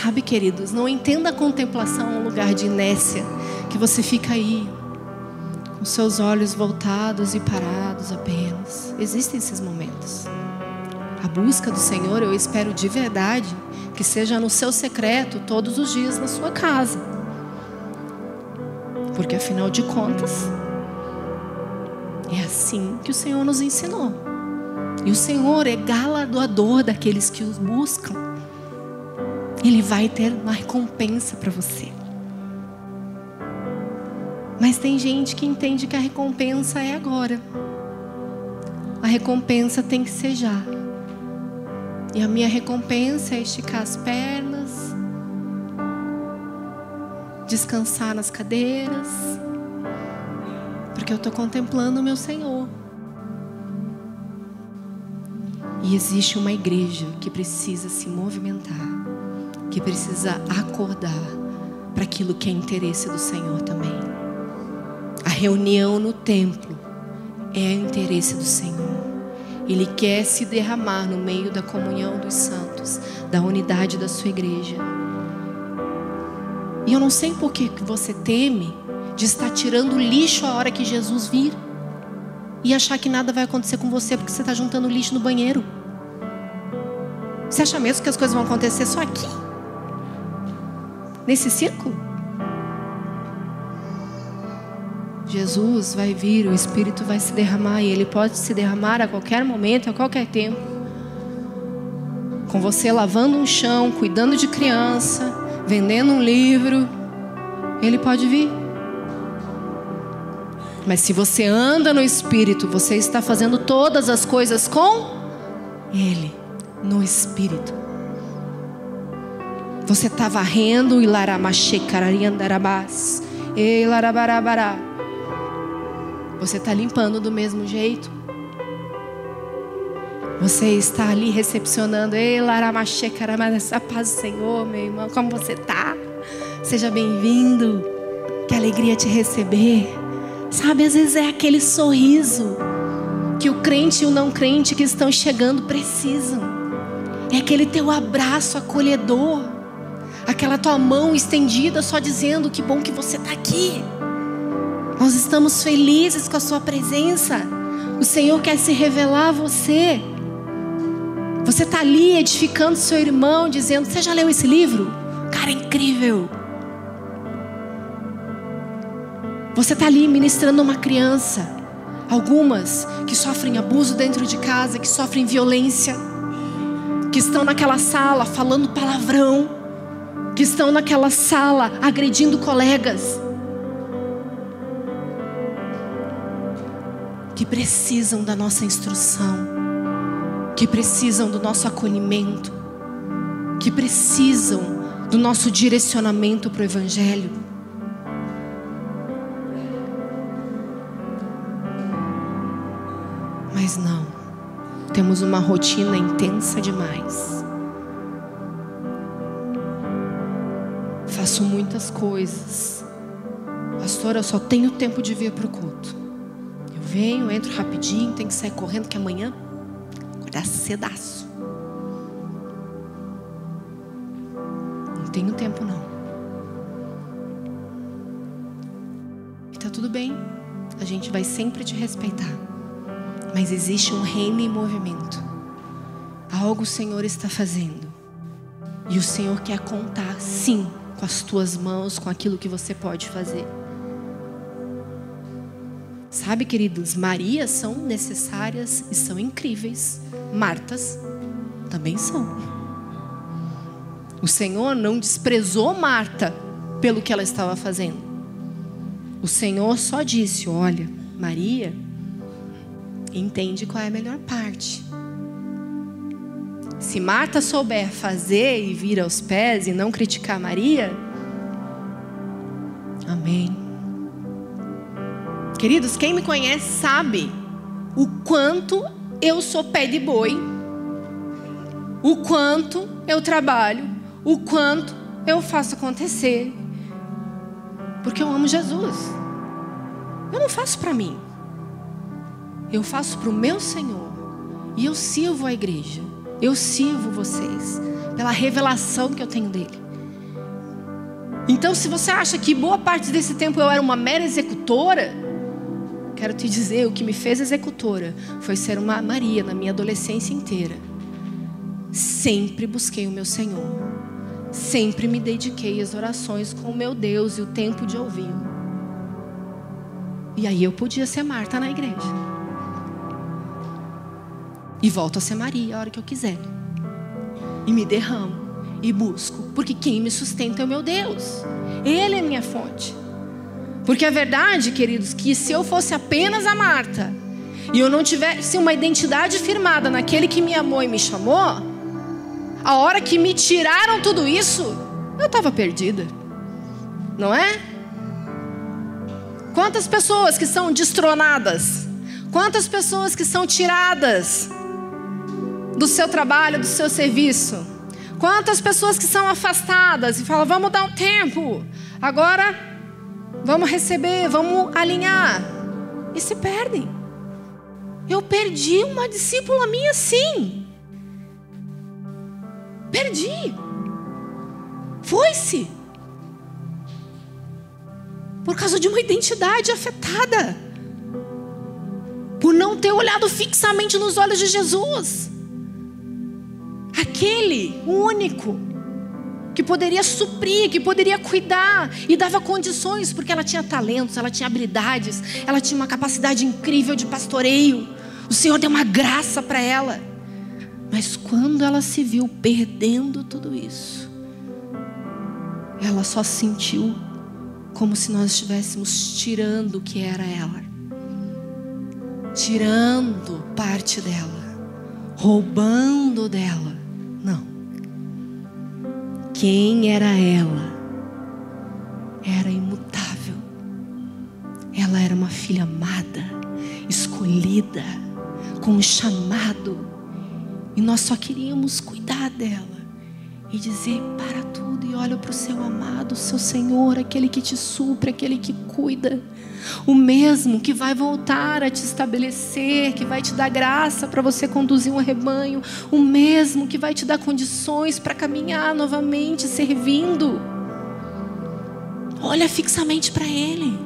Sabe, queridos, não entenda a contemplação um lugar de inércia, que você fica aí, com seus olhos voltados e parados apenas. Existem esses momentos. A busca do Senhor, eu espero de verdade que seja no seu secreto todos os dias na sua casa. Porque afinal de contas, é assim que o Senhor nos ensinou. E o Senhor é galardoador daqueles que os buscam. Ele vai ter uma recompensa para você. Mas tem gente que entende que a recompensa é agora. A recompensa tem que ser já. E a minha recompensa é esticar as pernas, descansar nas cadeiras, porque eu estou contemplando o meu Senhor. E existe uma igreja que precisa se movimentar que precisa acordar para aquilo que é interesse do Senhor também. A reunião no templo é interesse do Senhor. Ele quer se derramar no meio da comunhão dos santos, da unidade da sua igreja. E eu não sei por que você teme de estar tirando lixo a hora que Jesus vir e achar que nada vai acontecer com você porque você está juntando lixo no banheiro. Você acha mesmo que as coisas vão acontecer só aqui? Nesse círculo? Jesus vai vir, o Espírito vai se derramar e ele pode se derramar a qualquer momento, a qualquer tempo. Com você lavando um chão, cuidando de criança, vendendo um livro, ele pode vir. Mas se você anda no Espírito, você está fazendo todas as coisas com Ele, no Espírito. Você está varrendo e laramachecararindarabás. E larabarabará. Você está limpando do mesmo jeito. Você está ali recepcionando. Ei, laramachecaramas. A paz do Senhor, meu irmão. Como você está? Seja bem-vindo. Que alegria te receber. Sabe, às vezes é aquele sorriso que o crente e o não crente que estão chegando precisam. É aquele teu abraço acolhedor aquela tua mão estendida só dizendo que bom que você está aqui. Nós estamos felizes com a sua presença. O Senhor quer se revelar a você. Você está ali edificando seu irmão, dizendo: Você já leu esse livro? Cara, é incrível. Você está ali ministrando uma criança. Algumas que sofrem abuso dentro de casa, que sofrem violência, que estão naquela sala falando palavrão que estão naquela sala agredindo colegas, que precisam da nossa instrução, que precisam do nosso acolhimento, que precisam do nosso direcionamento para o Evangelho. Mas não, temos uma rotina intensa demais. Faço muitas coisas. Pastor, eu só tenho tempo de vir para o culto. Eu venho, entro rapidinho, tenho que sair correndo que amanhã acordar cedaço. Não tenho tempo não. E tá tudo bem. A gente vai sempre te respeitar. Mas existe um reino em movimento. Algo o Senhor está fazendo. E o Senhor quer contar, sim, com as tuas mãos, com aquilo que você pode fazer. Sabe, queridos, Marias são necessárias e são incríveis. Martas também são. O Senhor não desprezou Marta pelo que ela estava fazendo. O Senhor só disse: Olha, Maria, entende qual é a melhor parte. Se Marta souber fazer e vir aos pés e não criticar Maria, amém. Queridos, quem me conhece sabe o quanto eu sou pé de boi, o quanto eu trabalho, o quanto eu faço acontecer, porque eu amo Jesus. Eu não faço para mim, eu faço para o meu Senhor e eu sirvo a igreja, eu sirvo vocês pela revelação que eu tenho dele. Então, se você acha que boa parte desse tempo eu era uma mera executora, Quero te dizer, o que me fez executora foi ser uma Maria na minha adolescência inteira. Sempre busquei o meu Senhor. Sempre me dediquei às orações com o meu Deus e o tempo de ouvi-lo. E aí eu podia ser Marta na igreja. E volto a ser Maria a hora que eu quiser. E me derramo e busco, porque quem me sustenta é o meu Deus. Ele é minha fonte. Porque é verdade, queridos, que se eu fosse apenas a Marta e eu não tivesse uma identidade firmada naquele que me amou e me chamou, a hora que me tiraram tudo isso, eu estava perdida. Não é? Quantas pessoas que são destronadas? Quantas pessoas que são tiradas do seu trabalho, do seu serviço? Quantas pessoas que são afastadas e falam, vamos dar um tempo. Agora vamos receber, vamos alinhar. E se perdem. Eu perdi uma discípula minha, sim. Perdi. Foi-se. Por causa de uma identidade afetada. Por não ter olhado fixamente nos olhos de Jesus. Aquele, o único que poderia suprir, que poderia cuidar e dava condições, porque ela tinha talentos, ela tinha habilidades, ela tinha uma capacidade incrível de pastoreio. O Senhor deu uma graça para ela. Mas quando ela se viu perdendo tudo isso, ela só sentiu como se nós estivéssemos tirando o que era ela, tirando parte dela, roubando dela. Não. Quem era ela? Era imutável. Ela era uma filha amada, escolhida, com um chamado. E nós só queríamos cuidar dela e dizer: para tudo e olha para o seu amado, o seu Senhor, aquele que te supre, aquele que cuida o mesmo que vai voltar a te estabelecer, que vai te dar graça para você conduzir um rebanho, o mesmo que vai te dar condições para caminhar novamente servindo. Olha fixamente para Ele.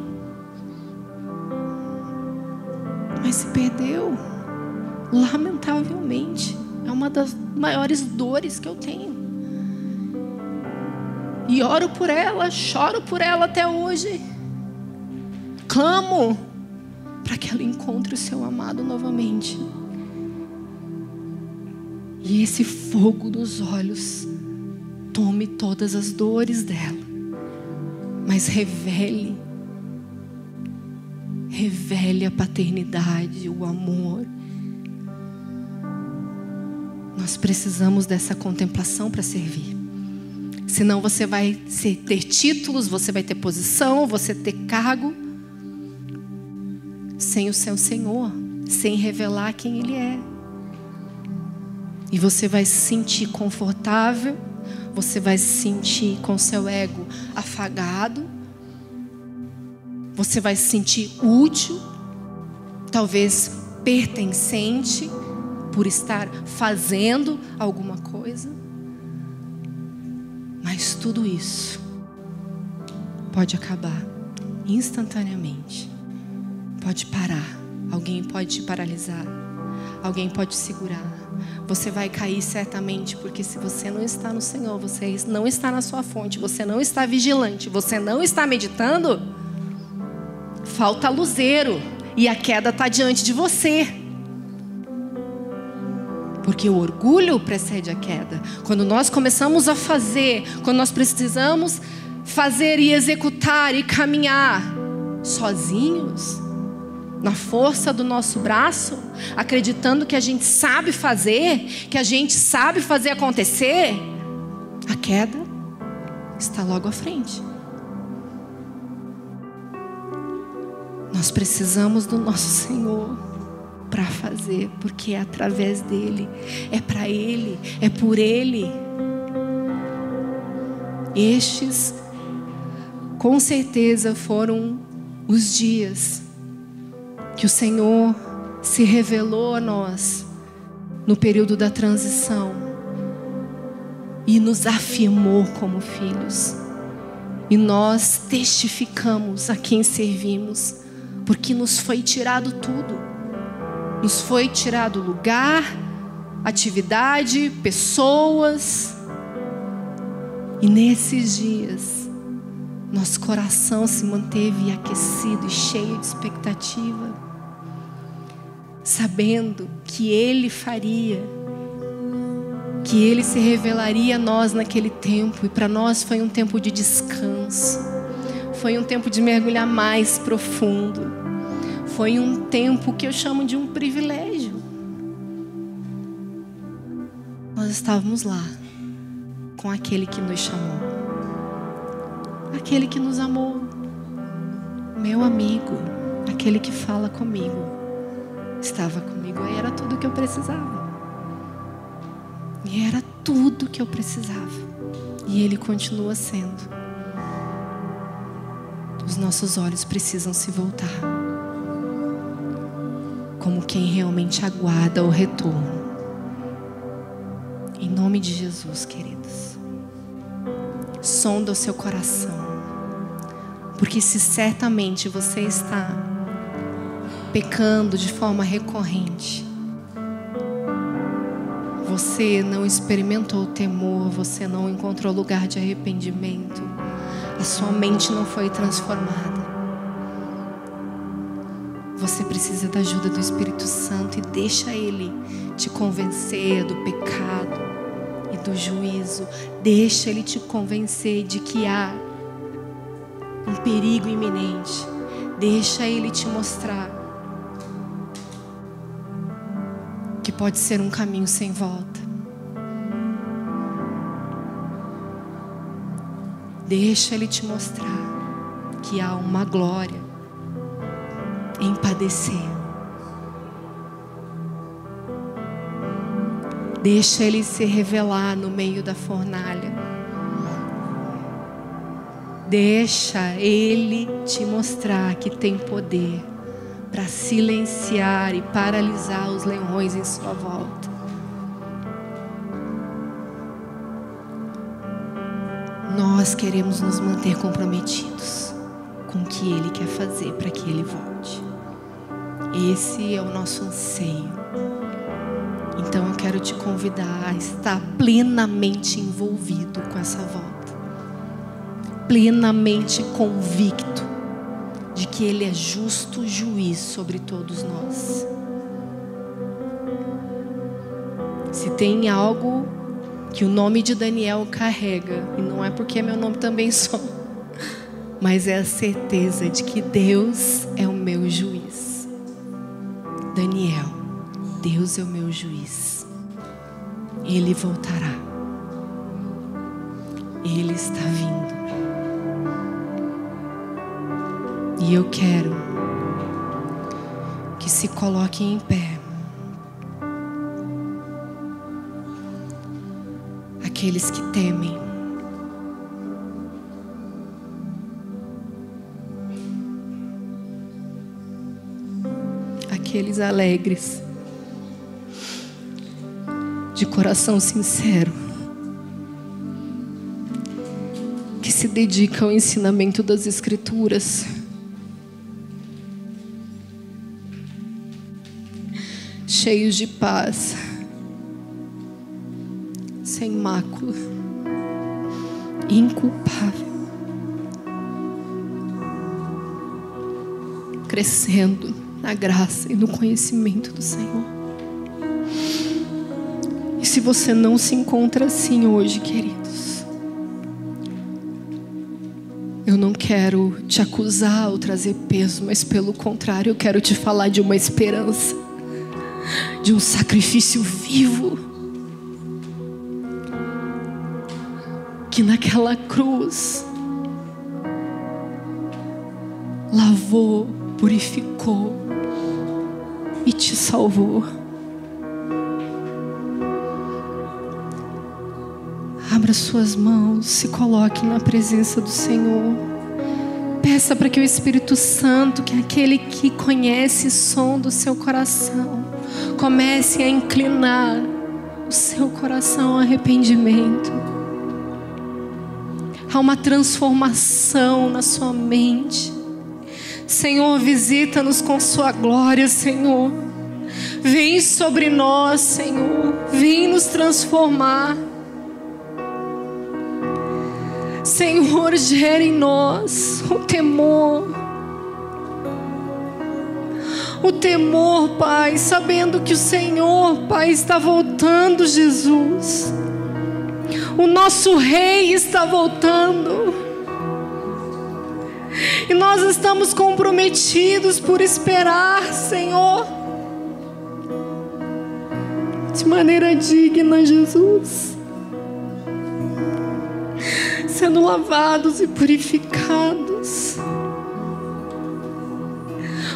Mas se perdeu, lamentavelmente, é uma das maiores dores que eu tenho. E oro por ela, choro por ela até hoje clamo para que ela encontre o seu amado novamente. E esse fogo dos olhos tome todas as dores dela, mas revele, revele a paternidade, o amor. Nós precisamos dessa contemplação para servir. Senão você vai ter títulos, você vai ter posição, você ter cargo, sem o seu Senhor, sem revelar quem Ele é. E você vai se sentir confortável, você vai se sentir com seu ego afagado, você vai se sentir útil, talvez pertencente por estar fazendo alguma coisa. Mas tudo isso pode acabar instantaneamente pode parar, alguém pode te paralisar, alguém pode te segurar. Você vai cair certamente, porque se você não está no Senhor, você não está na sua fonte, você não está vigilante, você não está meditando, falta luzeiro e a queda está diante de você. Porque o orgulho precede a queda. Quando nós começamos a fazer, quando nós precisamos fazer e executar e caminhar sozinhos, na força do nosso braço, acreditando que a gente sabe fazer, que a gente sabe fazer acontecer, a queda está logo à frente. Nós precisamos do nosso Senhor para fazer, porque é através dele, é para ele, é por ele. Estes, com certeza, foram os dias que o Senhor se revelou a nós no período da transição e nos afirmou como filhos. E nós testificamos a quem servimos, porque nos foi tirado tudo. Nos foi tirado lugar, atividade, pessoas. E nesses dias, nosso coração se manteve aquecido e cheio de expectativa sabendo que Ele faria, que Ele se revelaria a nós naquele tempo, e para nós foi um tempo de descanso, foi um tempo de mergulhar mais profundo, foi um tempo que eu chamo de um privilégio. Nós estávamos lá com aquele que nos chamou, aquele que nos amou, meu amigo, aquele que fala comigo estava comigo e era tudo que eu precisava. E era tudo que eu precisava. E Ele continua sendo. Os nossos olhos precisam se voltar. Como quem realmente aguarda o retorno. Em nome de Jesus, queridos. Sonda o seu coração. Porque se certamente você está pecando de forma recorrente. Você não experimentou temor, você não encontrou lugar de arrependimento, a sua mente não foi transformada. Você precisa da ajuda do Espírito Santo e deixa Ele te convencer do pecado e do juízo. Deixa Ele te convencer de que há um perigo iminente. Deixa Ele te mostrar pode ser um caminho sem volta. Deixa Ele te mostrar que há uma glória em padecer. Deixa Ele se revelar no meio da fornalha. Deixa Ele te mostrar que tem poder para silenciar e paralisar os leões em sua volta. Nós queremos nos manter comprometidos com o que Ele quer fazer para que Ele volte. Esse é o nosso anseio. Então eu quero te convidar a estar plenamente envolvido com essa volta, plenamente convicto de que Ele é justo juiz sobre todos nós. Se tem algo que o nome de Daniel carrega, e não é porque é meu nome também só, mas é a certeza de que Deus é o meu juiz. Daniel, Deus é o meu juiz. Ele voltará. Ele está vindo. E eu quero que se coloquem em pé. Aqueles que temem. Aqueles alegres. De coração sincero. Que se dedicam ao ensinamento das Escrituras. Cheios de paz, sem mácula, inculpável, crescendo na graça e no conhecimento do Senhor. se você não se encontra assim hoje, queridos, eu não quero te acusar ou trazer peso, mas pelo contrário, eu quero te falar de uma esperança, de um sacrifício vivo. Que naquela cruz lavou, purificou e te salvou. Abra suas mãos, se coloque na presença do Senhor. Peça para que o Espírito Santo, que é aquele que conhece o som do seu coração, comece a inclinar o seu coração ao arrependimento. Há uma transformação na sua mente. Senhor, visita-nos com sua glória, Senhor. Vem sobre nós, Senhor. Vem nos transformar. Senhor, gere em nós o temor. O temor, Pai, sabendo que o Senhor, Pai, está voltando, Jesus. O nosso Rei está voltando. E nós estamos comprometidos por esperar, Senhor, de maneira digna, Jesus sendo lavados e purificados.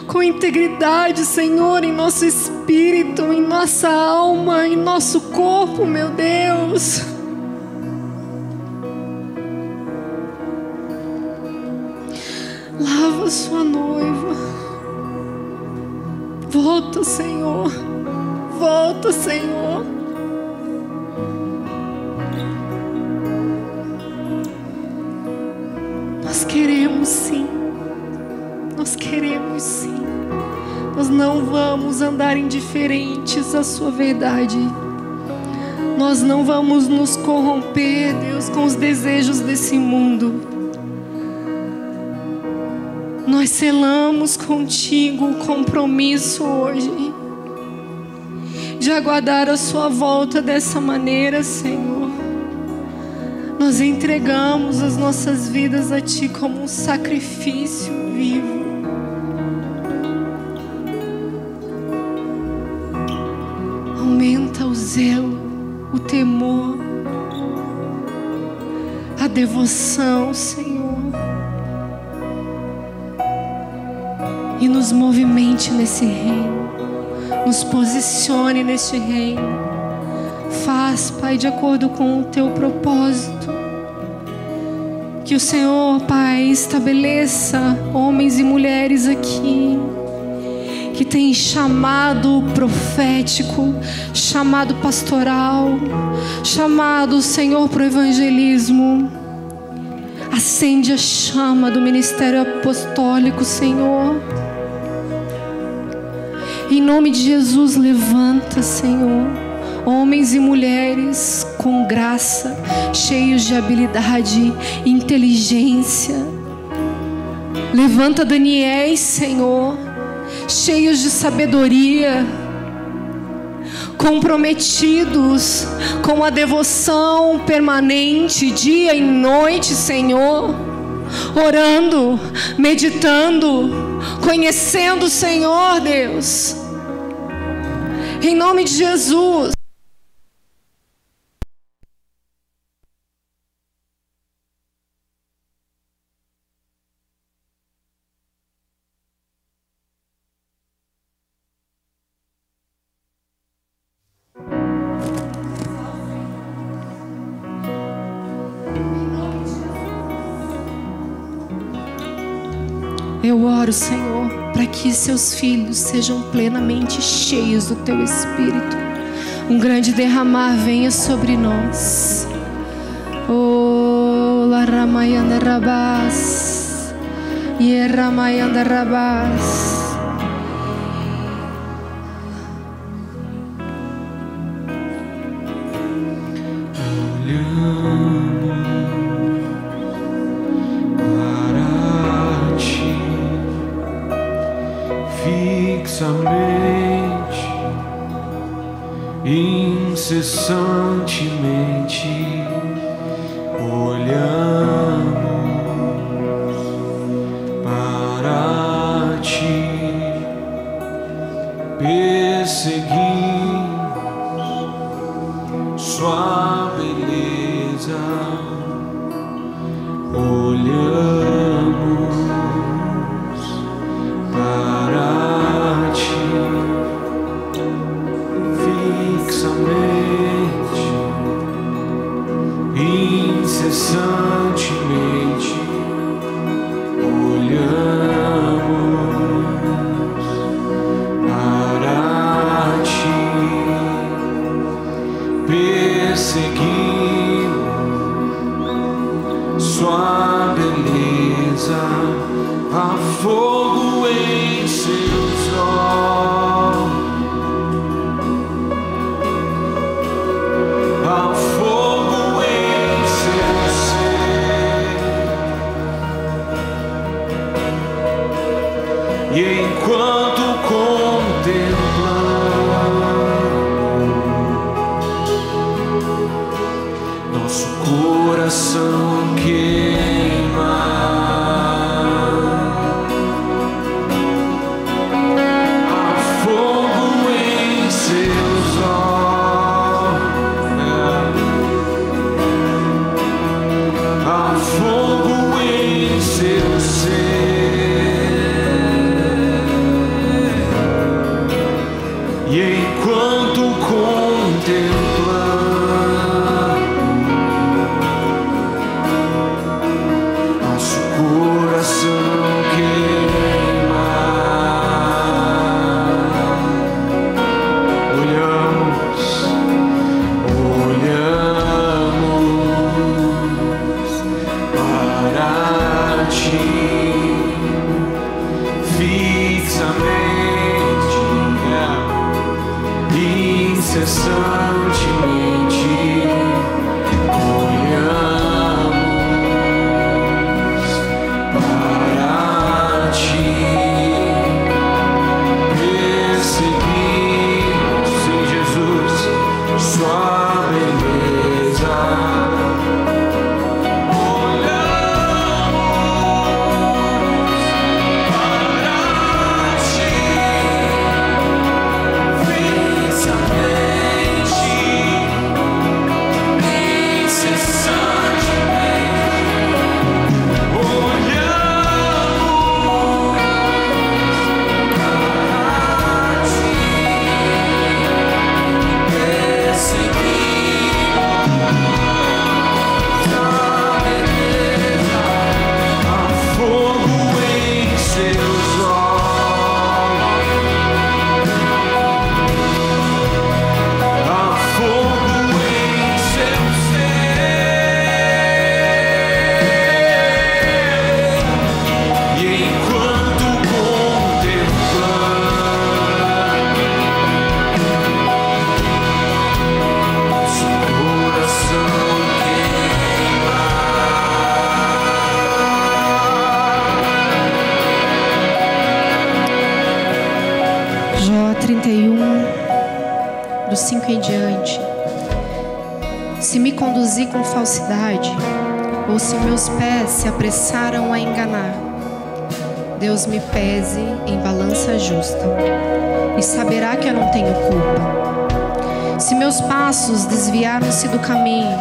Com integridade, Senhor, em nosso espírito, em nossa alma, em nosso corpo, meu Deus. Lava sua noiva. Volta, Senhor. Volta, Senhor. queremos sim. Nós queremos sim. Nós não vamos andar indiferentes à Sua verdade. Nós não vamos nos corromper, Deus, com os desejos desse mundo. Nós selamos contigo o compromisso hoje de aguardar a Sua volta dessa maneira, Senhor. Nós entregamos as nossas vidas a Ti como um sacrifício vivo. Aumenta o zelo, o temor, a devoção, Senhor. E nos movimente nesse reino, nos posicione neste reino. Faz, Pai, de acordo com o teu propósito. Que o Senhor, Pai, estabeleça homens e mulheres aqui que tem chamado profético, chamado pastoral, chamado Senhor para o evangelismo. Acende a chama do ministério apostólico, Senhor. Em nome de Jesus, levanta, Senhor homens e mulheres com graça, cheios de habilidade inteligência. Levanta Daniel, Senhor, cheios de sabedoria, comprometidos com a devoção permanente, dia e noite, Senhor, orando, meditando, conhecendo o Senhor, Deus. Em nome de Jesus. Oro, Senhor, para que seus filhos sejam plenamente cheios do teu espírito. Um grande derramar venha sobre nós. Oh, Laramayanda Rabas. Yeramayanda. Passos desviaram-se do caminho,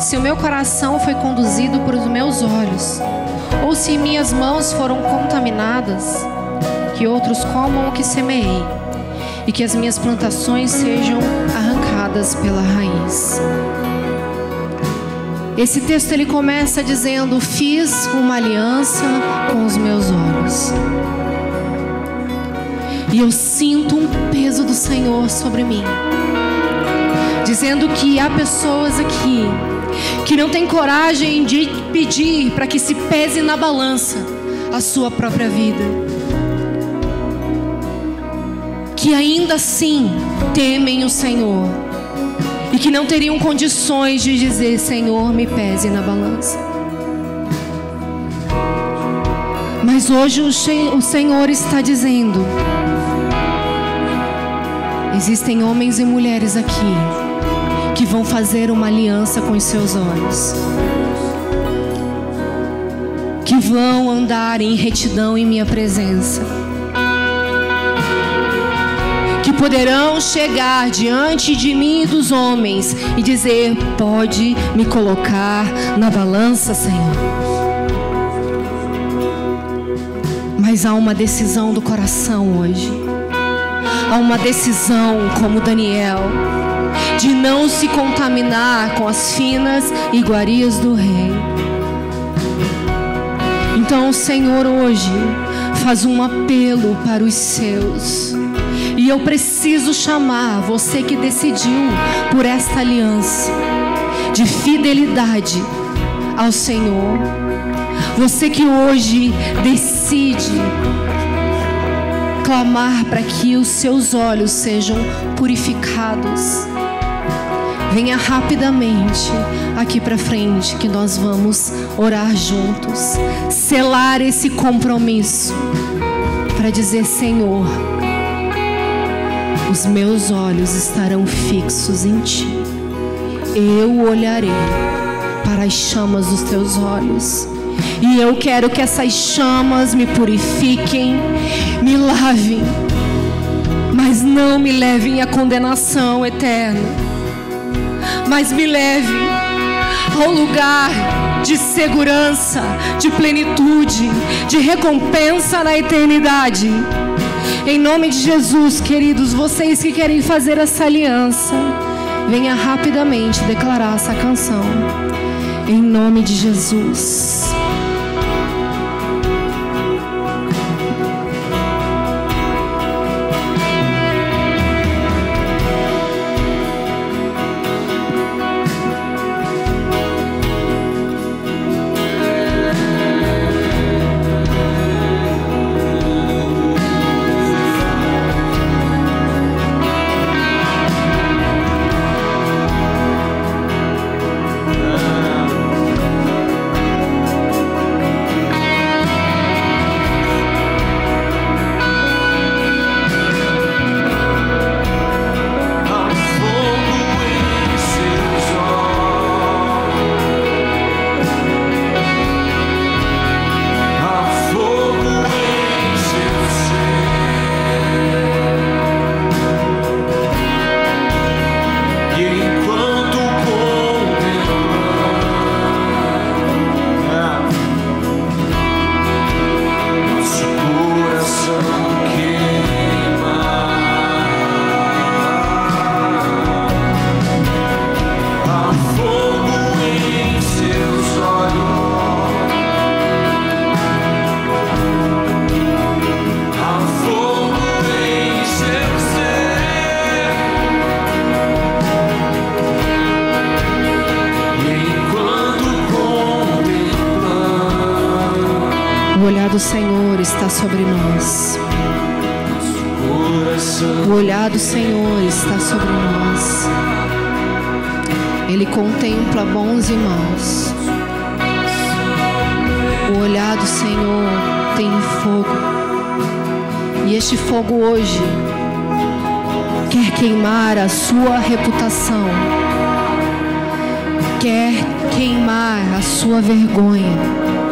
se o meu coração foi conduzido por os meus olhos, ou se minhas mãos foram contaminadas, que outros comam o que semeei, e que as minhas plantações sejam arrancadas pela raiz. Esse texto ele começa dizendo: Fiz uma aliança com os meus olhos. E eu sinto um peso do Senhor sobre mim, dizendo que há pessoas aqui que não têm coragem de pedir para que se pese na balança a sua própria vida que ainda assim temem o Senhor e que não teriam condições de dizer: Senhor, me pese na balança. Mas hoje o Senhor está dizendo: Existem homens e mulheres aqui vão fazer uma aliança com os seus olhos. Que vão andar em retidão em minha presença. Que poderão chegar diante de mim e dos homens e dizer: Pode me colocar na balança, Senhor. Mas há uma decisão do coração hoje. Há uma decisão, como Daniel, de não se contaminar com as finas iguarias do rei. Então o Senhor hoje faz um apelo para os seus. E eu preciso chamar você que decidiu por esta aliança de fidelidade ao Senhor. Você que hoje decide clamar para que os seus olhos sejam purificados. Venha rapidamente aqui para frente que nós vamos orar juntos, selar esse compromisso para dizer: Senhor, os meus olhos estarão fixos em Ti. Eu olharei para as chamas dos Teus olhos. E eu quero que essas chamas me purifiquem, me lavem, mas não me levem à condenação eterna, mas me levem ao lugar de segurança, de plenitude, de recompensa na eternidade. Em nome de Jesus, queridos, vocês que querem fazer essa aliança, venha rapidamente declarar essa canção. Em nome de Jesus. Está sobre nós. O olhar do Senhor está sobre nós. Ele contempla bons e maus. O olhar do Senhor tem fogo. E este fogo hoje quer queimar a sua reputação. Quer queimar a sua vergonha.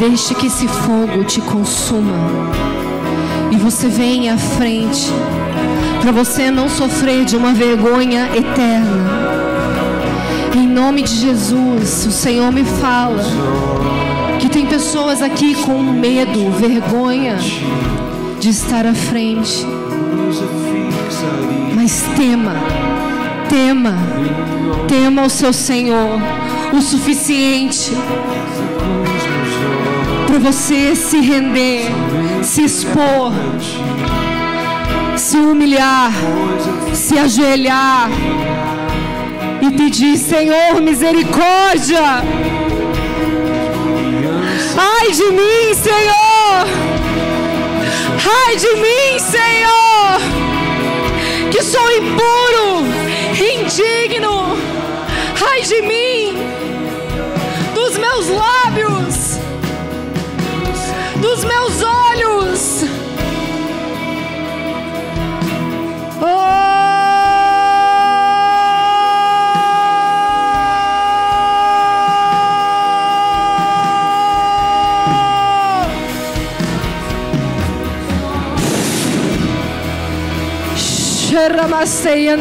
Deixe que esse fogo te consuma. E você venha à frente. Para você não sofrer de uma vergonha eterna. Em nome de Jesus, o Senhor me fala que tem pessoas aqui com medo, vergonha de estar à frente. Mas tema, tema, tema o seu Senhor o suficiente para você se render, se expor, se humilhar, se ajoelhar e pedir: Senhor, misericórdia. Ai de mim, Senhor. Ai de mim, Senhor. Que sou impuro, indigno. Ai de mim,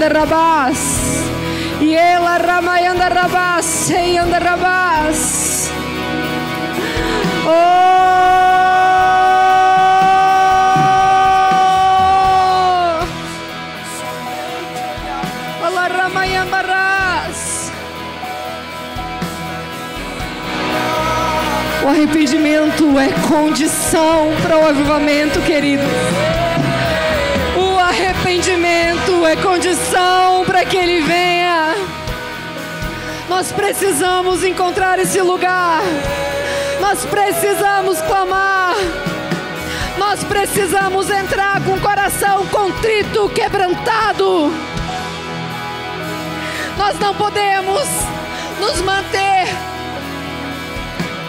rabás. E ela ramayanda rabás, sei anda rabás. Oh! Ala ramayanda ras. O arrependimento é condição para o avivamento, querido. É condição para que ele venha. Nós precisamos encontrar esse lugar. Nós precisamos clamar. Nós precisamos entrar com o coração contrito, quebrantado. Nós não podemos nos manter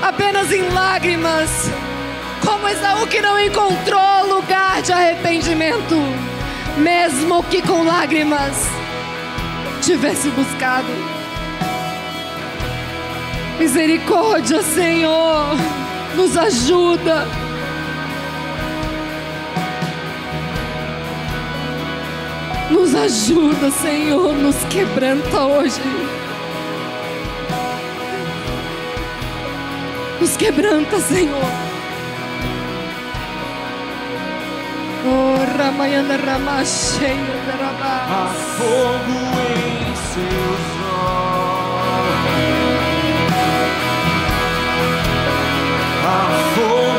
apenas em lágrimas, como Esaú que não encontrou lugar de arrependimento, mesmo que com lágrimas tivesse buscado. Misericórdia, Senhor, nos ajuda. Nos ajuda, Senhor, nos quebranta hoje. Nos quebranta, Senhor. Há fogo em seus olhos. Há fogo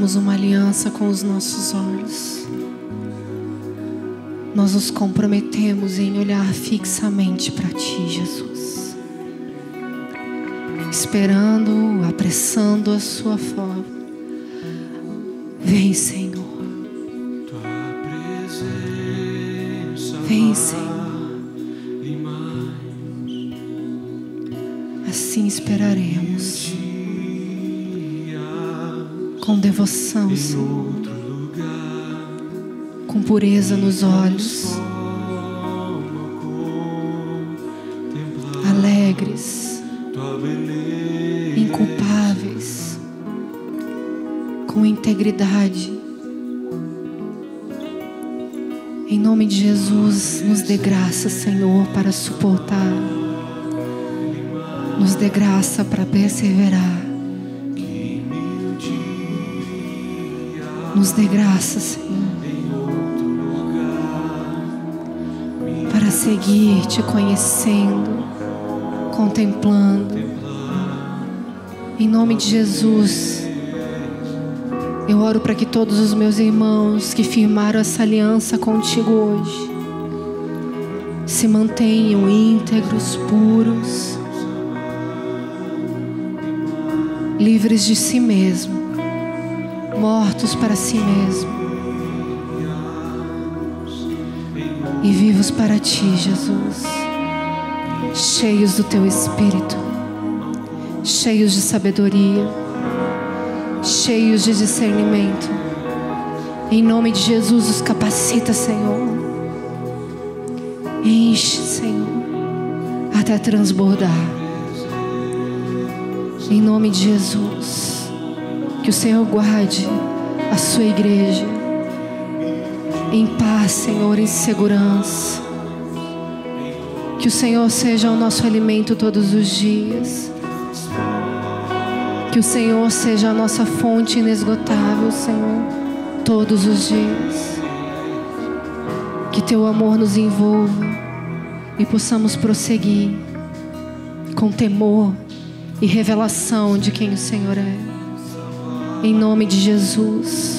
fazemos uma aliança com os nossos olhos. Nós nos comprometemos em olhar fixamente para Ti, Jesus. Esperando, apressando a Sua forma. Vem, Senhor. Tua presença Vem, Senhor. Assim esperaremos. Com devoção, Senhor. Com pureza nos olhos. Alegres. inculpáveis, com integridade. Em nome de Jesus, nos dê graça, Senhor, para suportar. Nos dê graça para perseverar. Nos dê graça, Senhor, para seguir te conhecendo, contemplando. Em nome de Jesus, eu oro para que todos os meus irmãos que firmaram essa aliança contigo hoje se mantenham íntegros, puros, livres de si mesmo, mortos para si mesmo e vivos para ti, Jesus, cheios do teu espírito, cheios de sabedoria, cheios de discernimento. Em nome de Jesus, os capacita, Senhor. Enche, Senhor, até transbordar. Em nome de Jesus, que o Senhor guarde a sua igreja em paz, Senhor, em segurança. Que o Senhor seja o nosso alimento todos os dias. Que o Senhor seja a nossa fonte inesgotável, Senhor, todos os dias. Que teu amor nos envolva e possamos prosseguir com temor e revelação de quem o Senhor é. Em nome de Jesus.